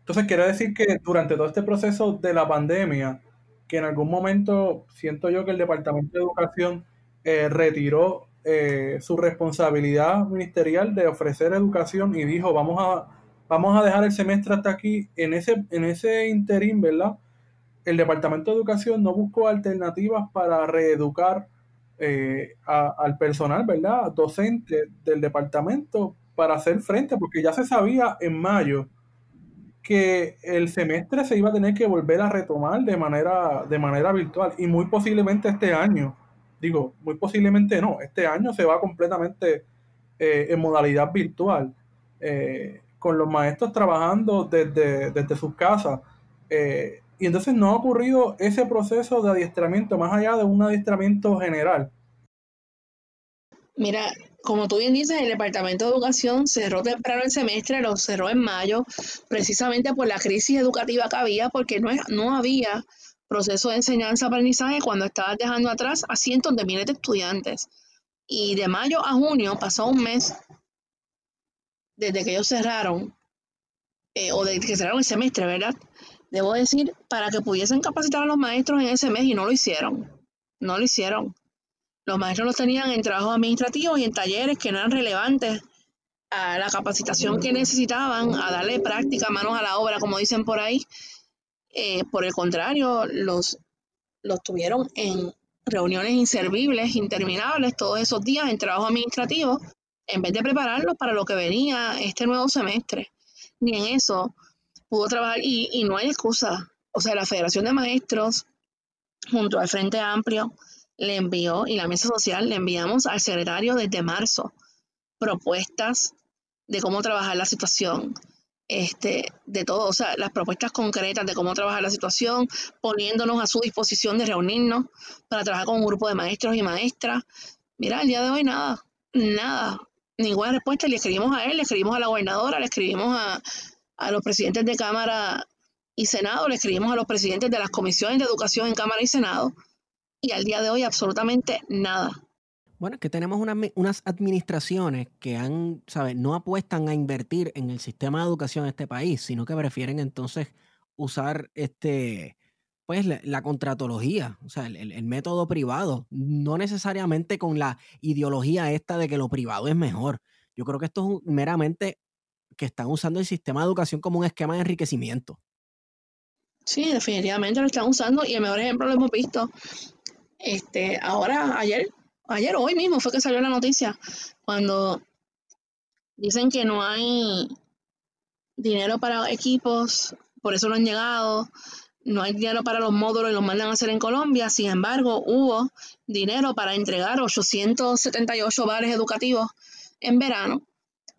Entonces, quiere decir que durante todo este proceso de la pandemia, que en algún momento siento yo que el Departamento de Educación eh, retiró eh, su responsabilidad ministerial de ofrecer educación y dijo, vamos a, vamos a dejar el semestre hasta aquí. En ese, en ese interín, ¿verdad? El Departamento de Educación no buscó alternativas para reeducar eh, al personal, ¿verdad? Docente del departamento para hacer frente, porque ya se sabía en mayo que el semestre se iba a tener que volver a retomar de manera, de manera virtual y muy posiblemente este año, digo, muy posiblemente no, este año se va completamente eh, en modalidad virtual, eh, con los maestros trabajando desde, desde sus casas. Eh, y entonces no ha ocurrido ese proceso de adiestramiento más allá de un adiestramiento general. Mira, como tú bien dices, el Departamento de Educación cerró temprano el semestre, lo cerró en mayo, precisamente por la crisis educativa que había, porque no, no había proceso de enseñanza-aprendizaje cuando estabas dejando atrás a cientos de miles de estudiantes. Y de mayo a junio pasó un mes desde que ellos cerraron, eh, o desde que cerraron el semestre, ¿verdad? Debo decir, para que pudiesen capacitar a los maestros en ese mes y no lo hicieron. No lo hicieron. Los maestros los tenían en trabajos administrativos y en talleres que no eran relevantes a la capacitación que necesitaban, a darle práctica, manos a la obra, como dicen por ahí. Eh, por el contrario, los, los tuvieron en reuniones inservibles, interminables, todos esos días en trabajo administrativo, en vez de prepararlos para lo que venía este nuevo semestre. Ni en eso pudo trabajar y, y no hay excusa. O sea, la Federación de Maestros, junto al Frente Amplio, le envió y la mesa social le enviamos al secretario desde marzo propuestas de cómo trabajar la situación, este, de todo, o sea, las propuestas concretas de cómo trabajar la situación, poniéndonos a su disposición de reunirnos para trabajar con un grupo de maestros y maestras. Mira, el día de hoy nada, nada, ninguna respuesta. Le escribimos a él, le escribimos a la gobernadora, le escribimos a, a los presidentes de Cámara y Senado, le escribimos a los presidentes de las comisiones de educación en Cámara y Senado y al día de hoy absolutamente nada. Bueno, es que tenemos unas administraciones que han, ¿sabes? No apuestan a invertir en el sistema de educación de este país, sino que prefieren entonces usar este, pues la, contratología, o sea, el, el, método privado, no necesariamente con la ideología esta de que lo privado es mejor. Yo creo que esto es meramente que están usando el sistema de educación como un esquema de enriquecimiento. Sí, definitivamente lo están usando y el mejor ejemplo lo hemos visto este, ahora, ayer, ayer hoy mismo fue que salió la noticia, cuando dicen que no hay dinero para equipos, por eso no han llegado, no hay dinero para los módulos y los mandan a hacer en Colombia, sin embargo, hubo dinero para entregar 878 bares educativos en verano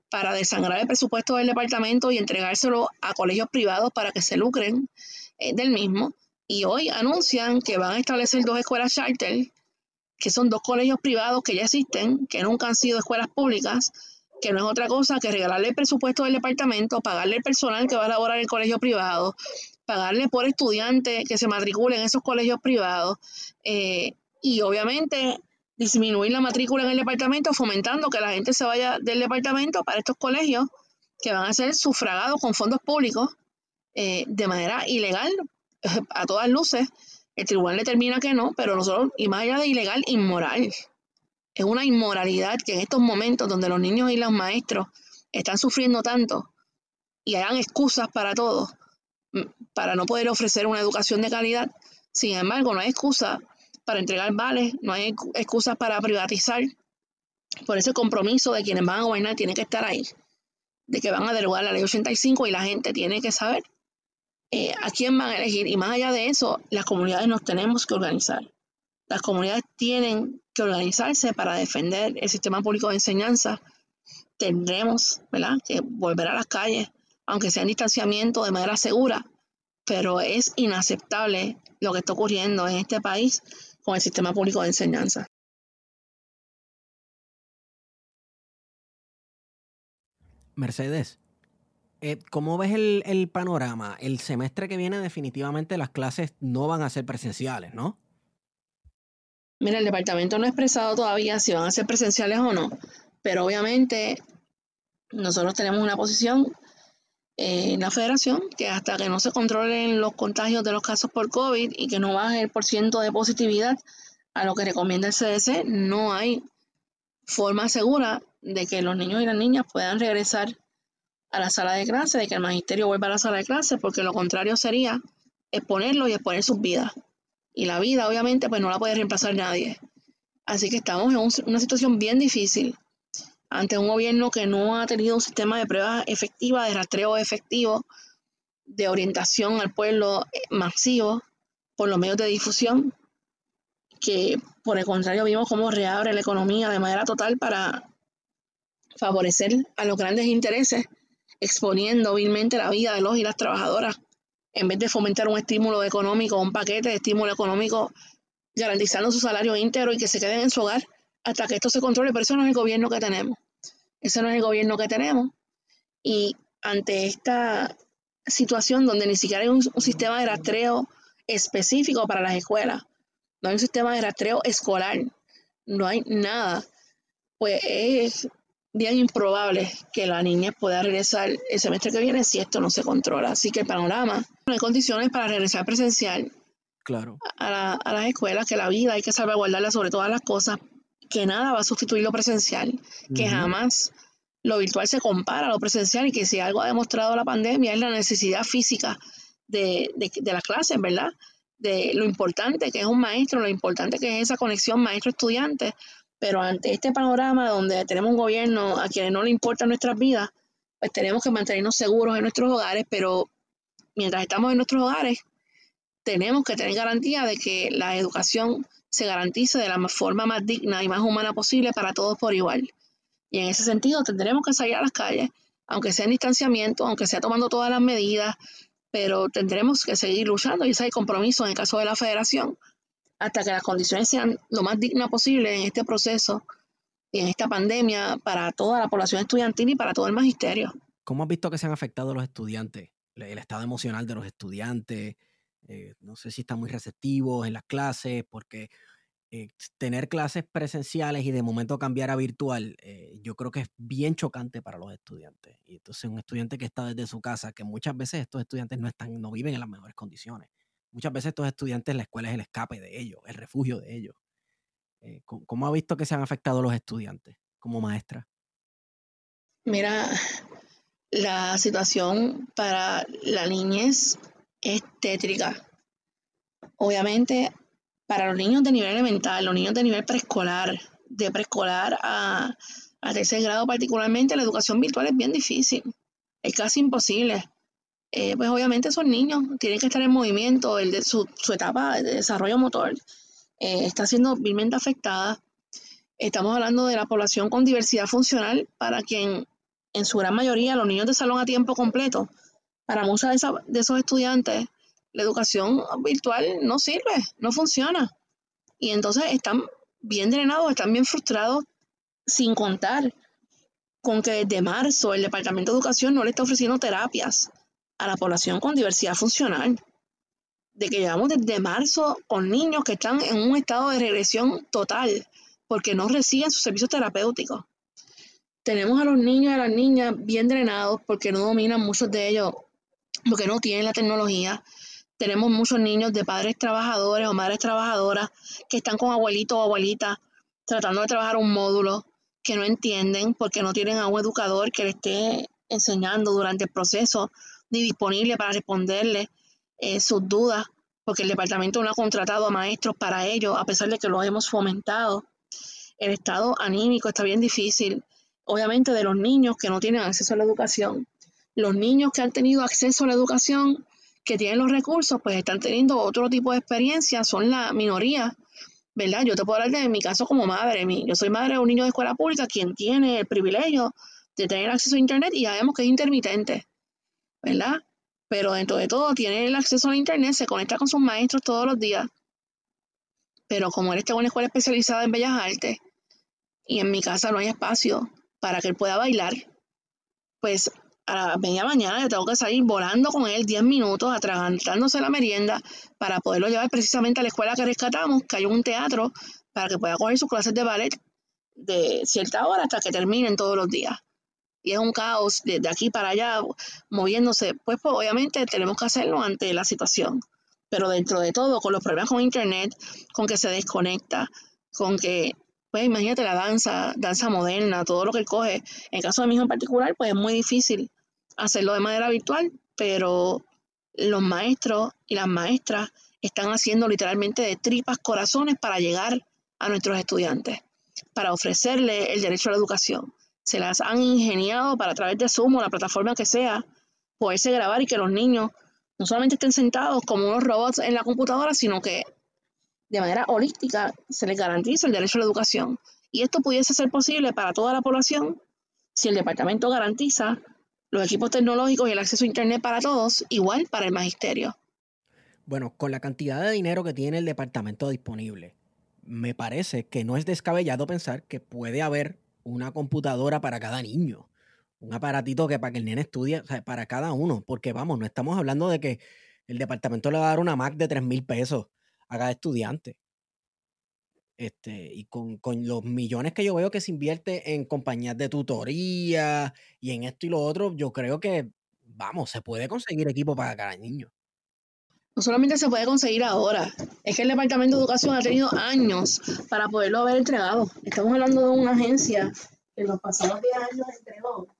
para desangrar el presupuesto del departamento y entregárselo a colegios privados para que se lucren eh, del mismo. Y hoy anuncian que van a establecer dos escuelas charter, que son dos colegios privados que ya existen, que nunca han sido escuelas públicas, que no es otra cosa que regalarle el presupuesto del departamento, pagarle el personal que va a laborar el colegio privado, pagarle por estudiante que se matricule en esos colegios privados eh, y obviamente disminuir la matrícula en el departamento, fomentando que la gente se vaya del departamento para estos colegios que van a ser sufragados con fondos públicos eh, de manera ilegal a todas luces, el tribunal determina que no, pero nosotros, y más allá de ilegal, inmoral. Es una inmoralidad que en estos momentos donde los niños y los maestros están sufriendo tanto y hayan excusas para todo, para no poder ofrecer una educación de calidad, sin embargo, no hay excusa para entregar vales, no hay excusas para privatizar. Por ese compromiso de quienes van a gobernar tiene que estar ahí, de que van a derogar la ley 85 y la gente tiene que saber eh, a quién van a elegir. Y más allá de eso, las comunidades nos tenemos que organizar. Las comunidades tienen que organizarse para defender el sistema público de enseñanza. Tendremos ¿verdad? que volver a las calles, aunque sea en distanciamiento, de manera segura, pero es inaceptable lo que está ocurriendo en este país con el sistema público de enseñanza. Mercedes, eh, ¿cómo ves el, el, panorama? El semestre que viene definitivamente las clases no van a ser presenciales, ¿no? Mira, el departamento no ha expresado todavía si van a ser presenciales o no, pero obviamente nosotros tenemos una posición en la federación que hasta que no se controlen los contagios de los casos por COVID y que no baje el porciento de positividad a lo que recomienda el CDC, no hay forma segura de que los niños y las niñas puedan regresar a la sala de clase, de que el magisterio vuelva a la sala de clase, porque lo contrario sería exponerlos y exponer sus vidas. Y la vida, obviamente, pues no la puede reemplazar nadie. Así que estamos en una situación bien difícil ante un gobierno que no ha tenido un sistema de pruebas efectiva, de rastreo efectivo, de orientación al pueblo eh, masivo por los medios de difusión, que por el contrario vimos cómo reabre la economía de manera total para favorecer a los grandes intereses, exponiendo vilmente la vida de los y las trabajadoras en vez de fomentar un estímulo económico, un paquete de estímulo económico garantizando su salario íntegro y que se queden en su hogar hasta que esto se controle, pero eso no es el gobierno que tenemos. Ese no es el gobierno que tenemos. Y ante esta situación donde ni siquiera hay un, un sistema de rastreo específico para las escuelas, no hay un sistema de rastreo escolar, no hay nada, pues es bien improbable que la niña pueda regresar el semestre que viene si esto no se controla. Así que el panorama, no hay condiciones para regresar presencial claro. a, las escuelas, que la vida hay que salvaguardarla sobre todas las cosas, que nada va a sustituir lo presencial, que jamás lo virtual se compara a lo presencial y que si algo ha demostrado la pandemia es la necesidad física de, de, de las clases, ¿verdad? De lo importante que es un maestro, lo importante que es esa conexión maestro-estudiante, pero ante este panorama donde tenemos un gobierno a quienes no le importan nuestras vidas, pues tenemos que mantenernos seguros en nuestros hogares, pero mientras estamos en nuestros hogares, tenemos que tener garantía de que la educación se garantice de la forma más digna y más humana posible para todos por igual. Y en ese sentido tendremos que salir a las calles, aunque sea en distanciamiento, aunque sea tomando todas las medidas, pero tendremos que seguir luchando y ese es el compromiso en el caso de la federación hasta que las condiciones sean lo más dignas posible en este proceso y en esta pandemia para toda la población estudiantil y para todo el magisterio. ¿Cómo has visto que se han afectado los estudiantes? El estado emocional de los estudiantes. Eh, no sé si están muy receptivos en las clases, porque eh, tener clases presenciales y de momento cambiar a virtual, eh, yo creo que es bien chocante para los estudiantes. Y entonces un estudiante que está desde su casa, que muchas veces estos estudiantes no están, no viven en las mejores condiciones muchas veces estos estudiantes, la escuela es el escape de ellos, el refugio de ellos. Eh, ¿cómo, ha visto que se han afectado los estudiantes como maestra? Mira, la situación para la niñez es tétrica. Obviamente, para los niños de nivel elemental, los niños de nivel preescolar, de preescolar a, a tercer grado particularmente, la educación virtual es bien difícil. Es casi imposible. Eh, pues obviamente son niños, tienen que estar en movimiento, el de su, etapa de desarrollo motor eh, está siendo vilmente afectada. Estamos hablando de la población con diversidad funcional, para quien en su gran mayoría los niños de salón a tiempo completo, para muchos de, de esos estudiantes, la educación virtual no sirve, no funciona. Y entonces están bien drenados, están bien frustrados, sin contar con que desde marzo el Departamento de Educación no le está ofreciendo terapias a la población con diversidad funcional. De que llevamos desde marzo con niños que están en un estado de regresión total porque no reciben sus servicios terapéuticos. Tenemos a los niños y a las niñas bien drenados porque no dominan muchos de ellos, porque no tienen la tecnología. Tenemos muchos niños de padres trabajadores o madres trabajadoras que están con abuelitos o abuelitas tratando de trabajar un módulo que no entienden porque no tienen a un educador que le esté enseñando durante el proceso ni disponible para responderle eh, sus dudas porque el departamento no ha contratado a maestros para ello, a pesar de que lo hemos fomentado. El estado anímico está bien difícil, obviamente de los niños que no tienen acceso a la educación. Los niños que han tenido acceso a la educación, que tienen los recursos, pues están teniendo otro tipo de experiencia, son la minoría, ¿verdad? Yo te puedo hablar de mi caso como madre. Yo soy madre de un niño de escuela pública quien tiene el privilegio de tener acceso a Internet y ya vemos que es intermitente, ¿verdad? Pero dentro de todo tiene el acceso a Internet, se conecta con sus maestros todos los días. Pero como él está en una escuela especializada en bellas artes y en mi casa no hay espacio para que él pueda bailar, pues a la media mañana tengo que salir volando con él 10 minutos, atragantándose la merienda, para poderlo llevar precisamente a la escuela que rescatamos, que hay un teatro, para que pueda coger sus clases de ballet de cierta hora hasta que terminen todos los días y es un caos de, aquí para allá moviéndose, pues, pues, obviamente tenemos que hacerlo ante la situación. Pero dentro de todo, con los problemas con internet, con que se desconecta, con que, pues imagínate la danza, danza moderna, todo lo que él coge. En caso de mi hijo en particular, pues es muy difícil hacerlo de manera virtual, pero los maestros y las maestras están haciendo literalmente de tripas corazones para llegar a nuestros estudiantes, para ofrecerle el derecho a la educación se las han ingeniado para a través de Zoom o la plataforma que sea, poderse grabar y que los niños no solamente estén sentados como unos robots en la computadora, sino que de manera holística se les garantiza el derecho a la educación. Y esto pudiese ser posible para toda la población si el departamento garantiza los equipos tecnológicos y el acceso a Internet para todos, igual para el magisterio. Bueno, con la cantidad de dinero que tiene el departamento disponible, me parece que no es descabellado pensar que puede haber una computadora para cada niño. Un aparatito que para que el nene estudie, para cada uno. Porque vamos, no estamos hablando de que el departamento le va a dar una Mac de 3 mil pesos a cada estudiante. Este, y con, con, los millones que yo veo que se invierte en compañías de tutoría y en esto y lo otro, yo creo que, vamos, se puede conseguir equipo para cada niño no solamente se puede conseguir ahora, es que el Departamento de Educación ha tenido años para poderlo haber entregado. Estamos hablando de una agencia que en los pasados 10 años entregó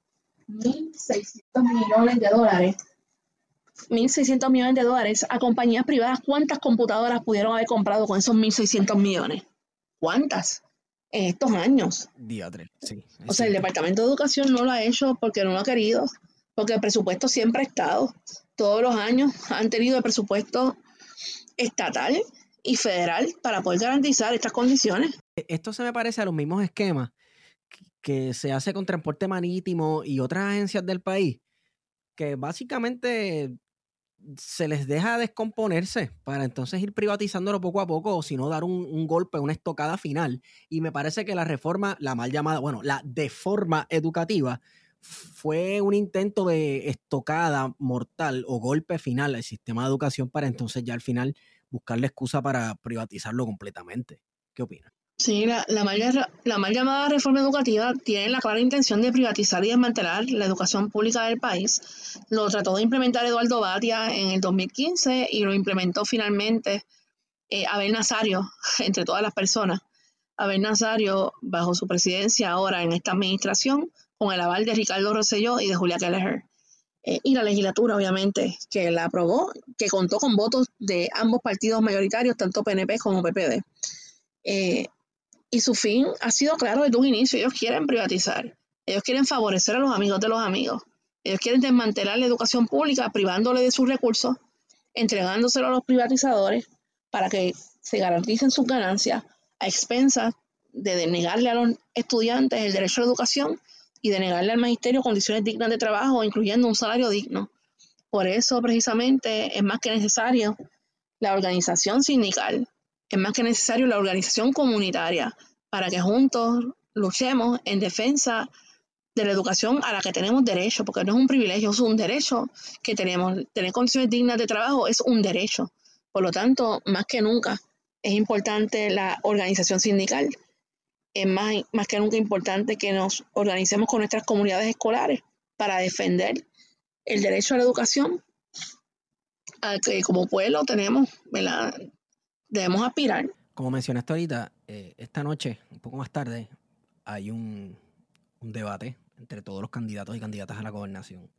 1.600 millones de dólares. 1.600 millones de dólares a compañías privadas. ¿Cuántas computadoras pudieron haber comprado con esos 1.600 millones? ¿Cuántas? En estos años. Día 3, sí. O sea, el Departamento de Educación no lo ha hecho porque no lo ha querido, porque el presupuesto siempre ha estado todos los años han tenido el presupuesto estatal y federal para poder garantizar estas condiciones. E, esto se me parece a los mismos esquemas que se hace con transporte marítimo y otras agencias del país, que básicamente se les deja descomponerse para entonces ir privatizándolo poco a poco o si no dar un, golpe, una estocada final. Y me parece que la reforma, la mal llamada, bueno, la deforma educativa, fue un intento de estocada mortal o golpe final al sistema de educación para entonces ya al final buscar la excusa para privatizarlo completamente. ¿Qué opinas? Sí, la, mal, la mal llamada reforma educativa tiene la clara intención de privatizar y desmantelar la educación pública del país. Lo trató de implementar Eduardo Batia en el 2015 y lo implementó finalmente eh, Abel Nazario, entre todas las personas. Abel Nazario, bajo su presidencia ahora en esta administración, con el aval de Ricardo Rosselló y de Julia Kelleher. Eh, y la legislatura, obviamente, que la aprobó, que contó con votos de ambos partidos mayoritarios, tanto PNP como PPD. Eh, y su fin ha sido claro desde un inicio. Ellos quieren privatizar. Ellos quieren favorecer a los amigos de los amigos. Ellos quieren desmantelar la educación pública, privándole de sus recursos, entregándoselo a los privatizadores para que se garanticen sus ganancias a expensas de denegarle a los estudiantes el derecho a la educación y de negarle al magisterio condiciones dignas de trabajo, incluyendo un salario digno. Por eso, precisamente, es más que necesario la organización sindical, es más que necesario la organización comunitaria, para que juntos luchemos en defensa de la educación a la que tenemos derecho, porque no es un privilegio, es un derecho que tenemos. Tener condiciones dignas de trabajo es un derecho. Por lo tanto, más que nunca, es importante la organización sindical es más, más que nunca importante que nos organicemos con nuestras comunidades escolares para defender el derecho a la educación a que como pueblo tenemos, ¿verdad? Debemos aspirar. Como mencionaste ahorita, eh, esta noche, un poco más tarde, hay un, un debate entre todos los candidatos y candidatas a la gobernación.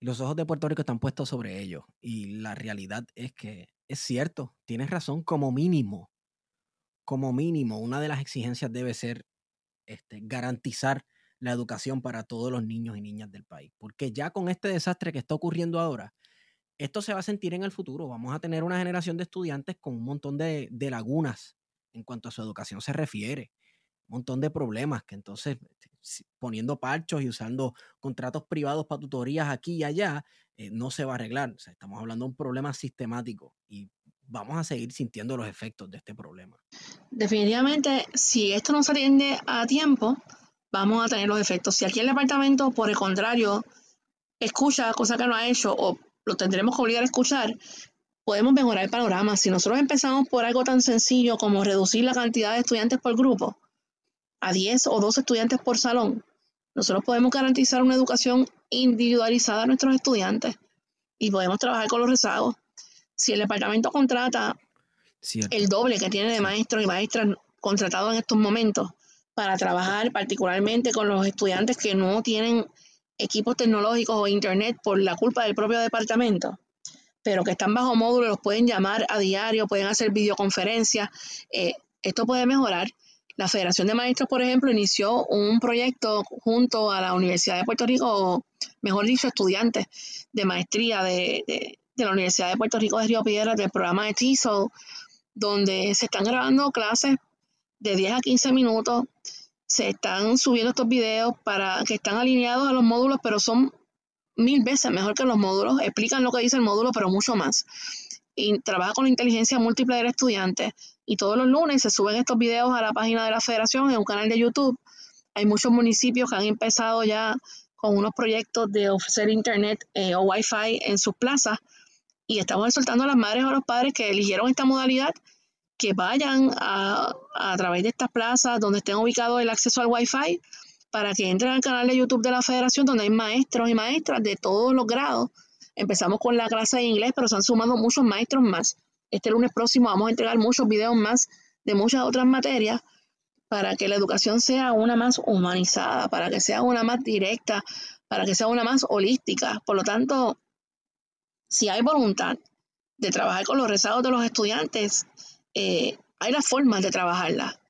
Y los ojos de Puerto Rico están puestos sobre ellos. Y la realidad es que es cierto, tienes razón, como mínimo, como mínimo, una de las exigencias debe ser este, garantizar la educación para todos los niños y niñas del país. Porque ya con este desastre que está ocurriendo ahora, esto se va a sentir en el futuro. Vamos a tener una generación de estudiantes con un montón de, lagunas en cuanto a su educación se refiere. Un montón de problemas que entonces poniendo parchos y usando contratos privados para tutorías aquí y allá, eh, no se va a arreglar. estamos hablando de un problema sistemático y vamos a seguir sintiendo los efectos de este problema. Definitivamente, si esto no se atiende a tiempo, vamos a tener los efectos. Si aquí el departamento, por el contrario, escucha cosas que no ha hecho o lo tendremos que obligar a escuchar, podemos mejorar el panorama. Si nosotros empezamos por algo tan sencillo como reducir la cantidad de estudiantes por grupo a 10 o 12 estudiantes por salón, nosotros podemos garantizar una educación individualizada a nuestros estudiantes y podemos trabajar con los rezagos. Si el departamento contrata el doble que tiene de maestros y maestras contratados en estos momentos para trabajar particularmente con los estudiantes que no tienen equipos tecnológicos o internet por la culpa del propio departamento, pero que están bajo módulo, los pueden llamar a diario, pueden hacer videoconferencias. Eh, esto puede mejorar. La Federación de Maestros, por ejemplo, inició un proyecto junto a la Universidad de Puerto Rico, o mejor dicho, estudiantes de maestría de, la Universidad de Puerto Rico de Río Piedras del programa de TESOL, donde se están grabando clases de 10 a 15 minutos, se están subiendo estos videos para que están alineados a los módulos, pero son mil veces mejor que los módulos, explican lo que dice el módulo, pero mucho más. Y trabaja con la inteligencia múltiple del estudiante y todos los lunes se suben estos videos a la página de la federación en un canal de YouTube. Hay muchos municipios que han empezado ya con unos proyectos de ofrecer internet eh, o wifi en sus plazas y estamos exhortando a las madres o a los padres que eligieron esta modalidad que vayan a, a través de estas plazas donde estén ubicados el acceso al wifi para que entren al canal de YouTube de la federación donde hay maestros y maestras de todos los grados. Empezamos con la clase de inglés, pero se han sumado muchos maestros más este lunes próximo vamos a entregar muchos videos más de muchas otras materias para que la educación sea una más humanizada, para que sea una más directa, para que sea una más holística. Por lo tanto, si hay voluntad de trabajar con los rezagos de los estudiantes, eh, hay las formas de trabajarla.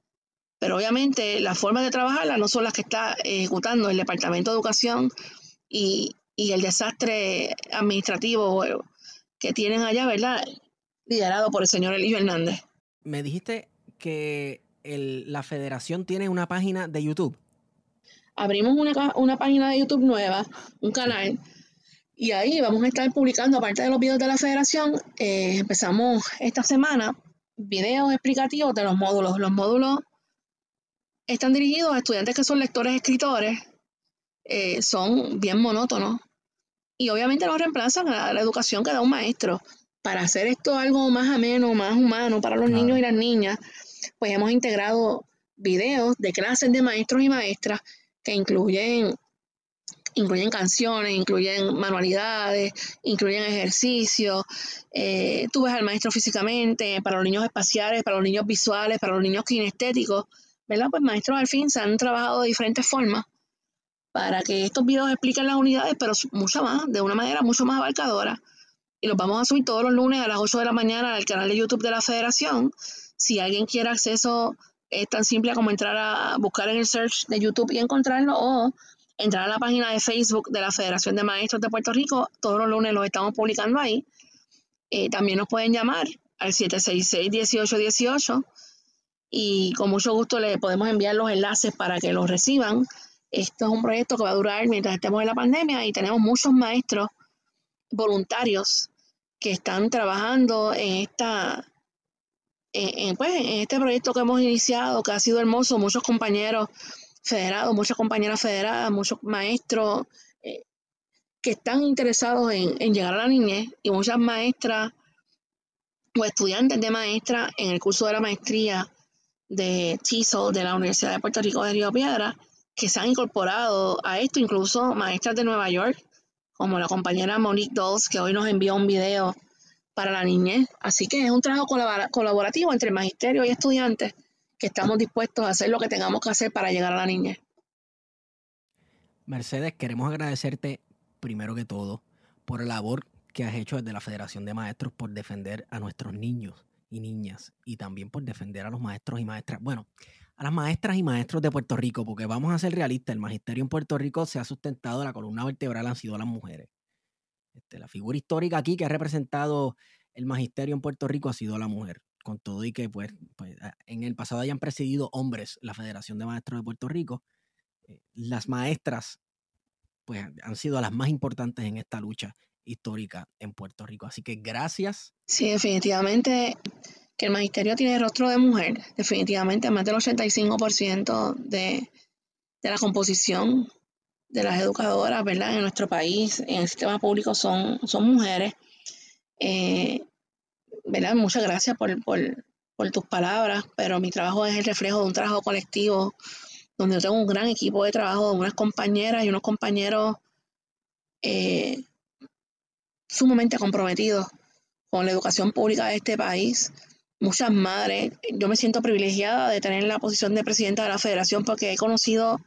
Pero obviamente las formas de trabajarla no son las que está ejecutando el Departamento de Educación y, y el desastre administrativo que tienen allá, ¿verdad? liderado por el señor Elio Hernández. Me dijiste que la federación tiene una página de YouTube. Abrimos una, página de YouTube nueva, un canal, y ahí vamos a estar publicando, aparte de los videos de la federación, eh, empezamos esta semana videos explicativos de los módulos. Los módulos están dirigidos a estudiantes que son lectores escritores, eh, son bien monótonos. Y obviamente no reemplazan a la educación que da un maestro. Para hacer esto algo más ameno, más humano para los niños y las niñas, pues hemos integrado videos de clases de maestros y maestras que incluyen, incluyen canciones, incluyen manualidades, incluyen ejercicios. Eh, tú ves al maestro físicamente, para los niños espaciales, para los niños visuales, para los niños kinestéticos, ¿verdad? Pues maestros al fin se han trabajado de diferentes formas para que estos videos expliquen las unidades, pero mucho más, de una manera mucho más abarcadora y los vamos a subir todos los lunes a las 8 de la mañana al canal de YouTube de la Federación. Si alguien quiere acceso, es tan simple como entrar a buscar en el search de YouTube y encontrarlo o entrar a la página de Facebook de la Federación de Maestros de Puerto Rico. Todos los lunes los estamos publicando ahí. Eh, también nos pueden llamar al 766-1818 y con mucho gusto le podemos enviar los enlaces para que los reciban. Esto es un proyecto que va a durar mientras estemos en la pandemia y tenemos muchos maestros voluntarios que están trabajando en esta en, pues, en este proyecto que hemos iniciado, que ha sido hermoso, muchos compañeros federados, muchas compañeras federadas, muchos maestros eh, que están interesados en, llegar a la niñez y muchas maestras o estudiantes de maestra en el curso de la maestría de TESOL de la Universidad de Puerto Rico de Río Piedra, que se han incorporado a esto, incluso maestras de Nueva York, como la compañera Monique Dolls, que hoy nos envió un video para la niñez. Así que es un trabajo colaborativo entre magisterio y estudiantes estamos dispuestos a hacer lo que tengamos que hacer para llegar a la niñez. Mercedes, queremos agradecerte primero que todo por la labor que has hecho desde la Federación de Maestros por defender a nuestros niños y niñas y también por defender a los maestros y maestras. Bueno, a las maestras y maestros de Puerto Rico, porque vamos a ser realistas, el magisterio en Puerto Rico se ha sustentado, la columna vertebral han sido las mujeres. Este, la figura histórica aquí que ha representado el magisterio en Puerto Rico ha sido la mujer, con todo y que pues, pues en el pasado hayan presidido hombres la Federación de Maestros de Puerto Rico, eh, las maestras pues han sido las más importantes en esta lucha histórica en Puerto Rico. Así que gracias. Sí, definitivamente que el magisterio tiene rostro de mujer, definitivamente más del 85% de, de la composición de las educadoras, ¿verdad? En nuestro país, en el sistema público, son, son mujeres. Eh, ¿verdad? Muchas gracias por, tus palabras, pero mi trabajo es el reflejo de un trabajo colectivo donde yo tengo un gran equipo de trabajo, unas compañeras y unos compañeros eh, sumamente comprometidos con la educación pública de este país. Muchas madres, yo me siento privilegiada de tener la posición de presidenta de la federación porque he conocido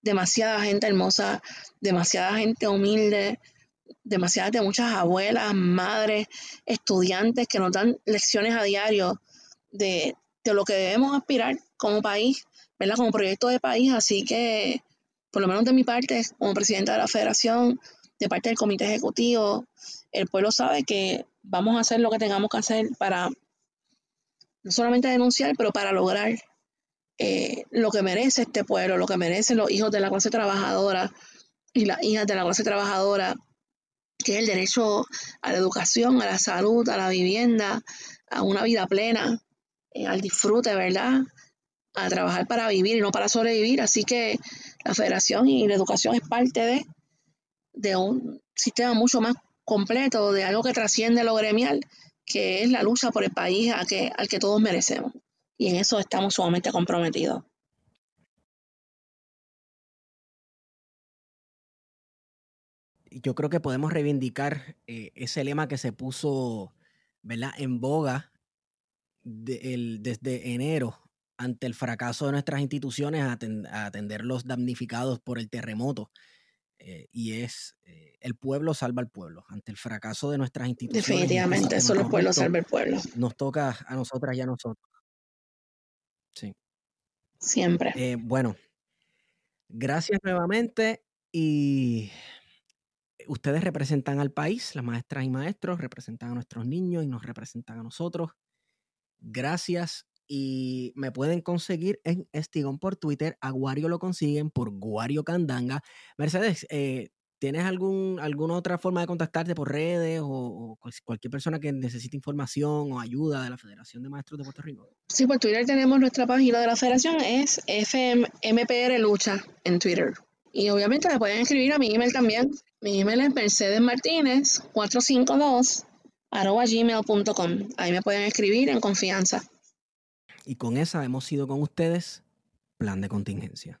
demasiada gente hermosa, demasiada gente humilde, demasiadas de muchas abuelas, madres, estudiantes que nos dan lecciones a diario de, lo que debemos aspirar como país, ¿verdad? Como proyecto de país. Así que, por lo menos de mi parte, como presidenta de la federación, de parte del comité ejecutivo, el pueblo sabe que vamos a hacer lo que tengamos que hacer para no solamente denunciar, pero para lograr eh, lo que merece este pueblo, lo que merecen los hijos de la clase trabajadora y las hijas de la clase trabajadora, que es el derecho a la educación, a la salud, a la vivienda, a una vida plena, eh, al disfrute, ¿verdad? A trabajar para vivir y no para sobrevivir. Así que la federación y la educación es parte de, de un sistema mucho más completo, de algo que trasciende lo gremial, que es la lucha por el país a que, al que todos merecemos y en eso estamos sumamente comprometidos. Yo creo que podemos reivindicar eh, ese lema que se puso ¿verdad? en boga desde enero ante el fracaso de nuestras instituciones a, atender los damnificados por el terremoto. Eh, y es eh, el pueblo salva al pueblo. Ante el fracaso de nuestras instituciones. Definitivamente, solo el pueblo salva al pueblo. Nos toca a nosotras y a nosotros. Sí. Siempre. Eh, bueno, gracias nuevamente y ustedes representan al país, las maestras y maestros, representan a nuestros niños y nos representan a nosotros. Gracias y me pueden conseguir en Estigón por Twitter. A Guario lo consiguen por Guario Candanga. Mercedes, eh, ¿Tienes algún, alguna otra forma de contactarte por redes o, cualquier persona que necesite información o ayuda de la Federación de Maestros de Puerto Rico? Sí, por Twitter tenemos nuestra página de la Federación, es FMPR Lucha en Twitter. Y obviamente me pueden escribir a mi email también. Mi email es mercedesmartinez452 gmail.com. Ahí me pueden escribir en confianza. Y con esa hemos sido con ustedes, plan de contingencia.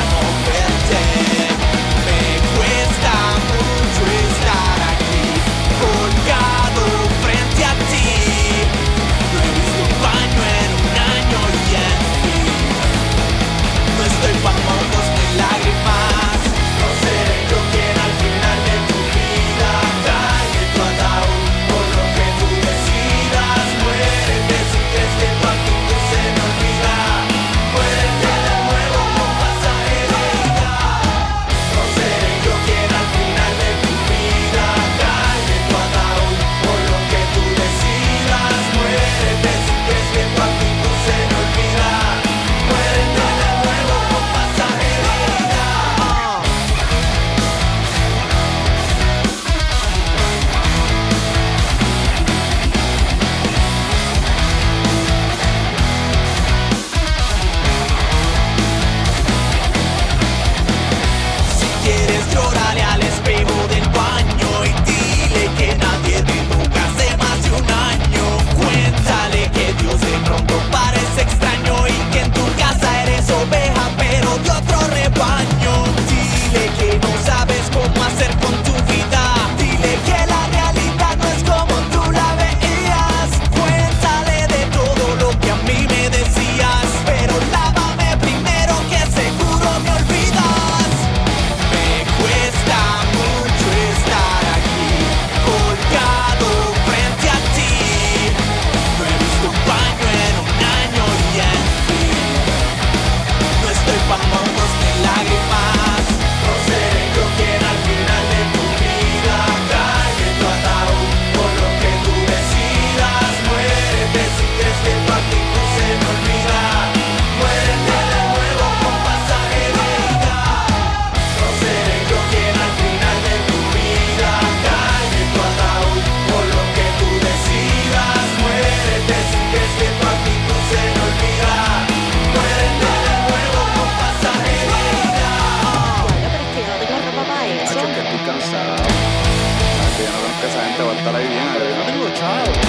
estar ahí bien. No tengo.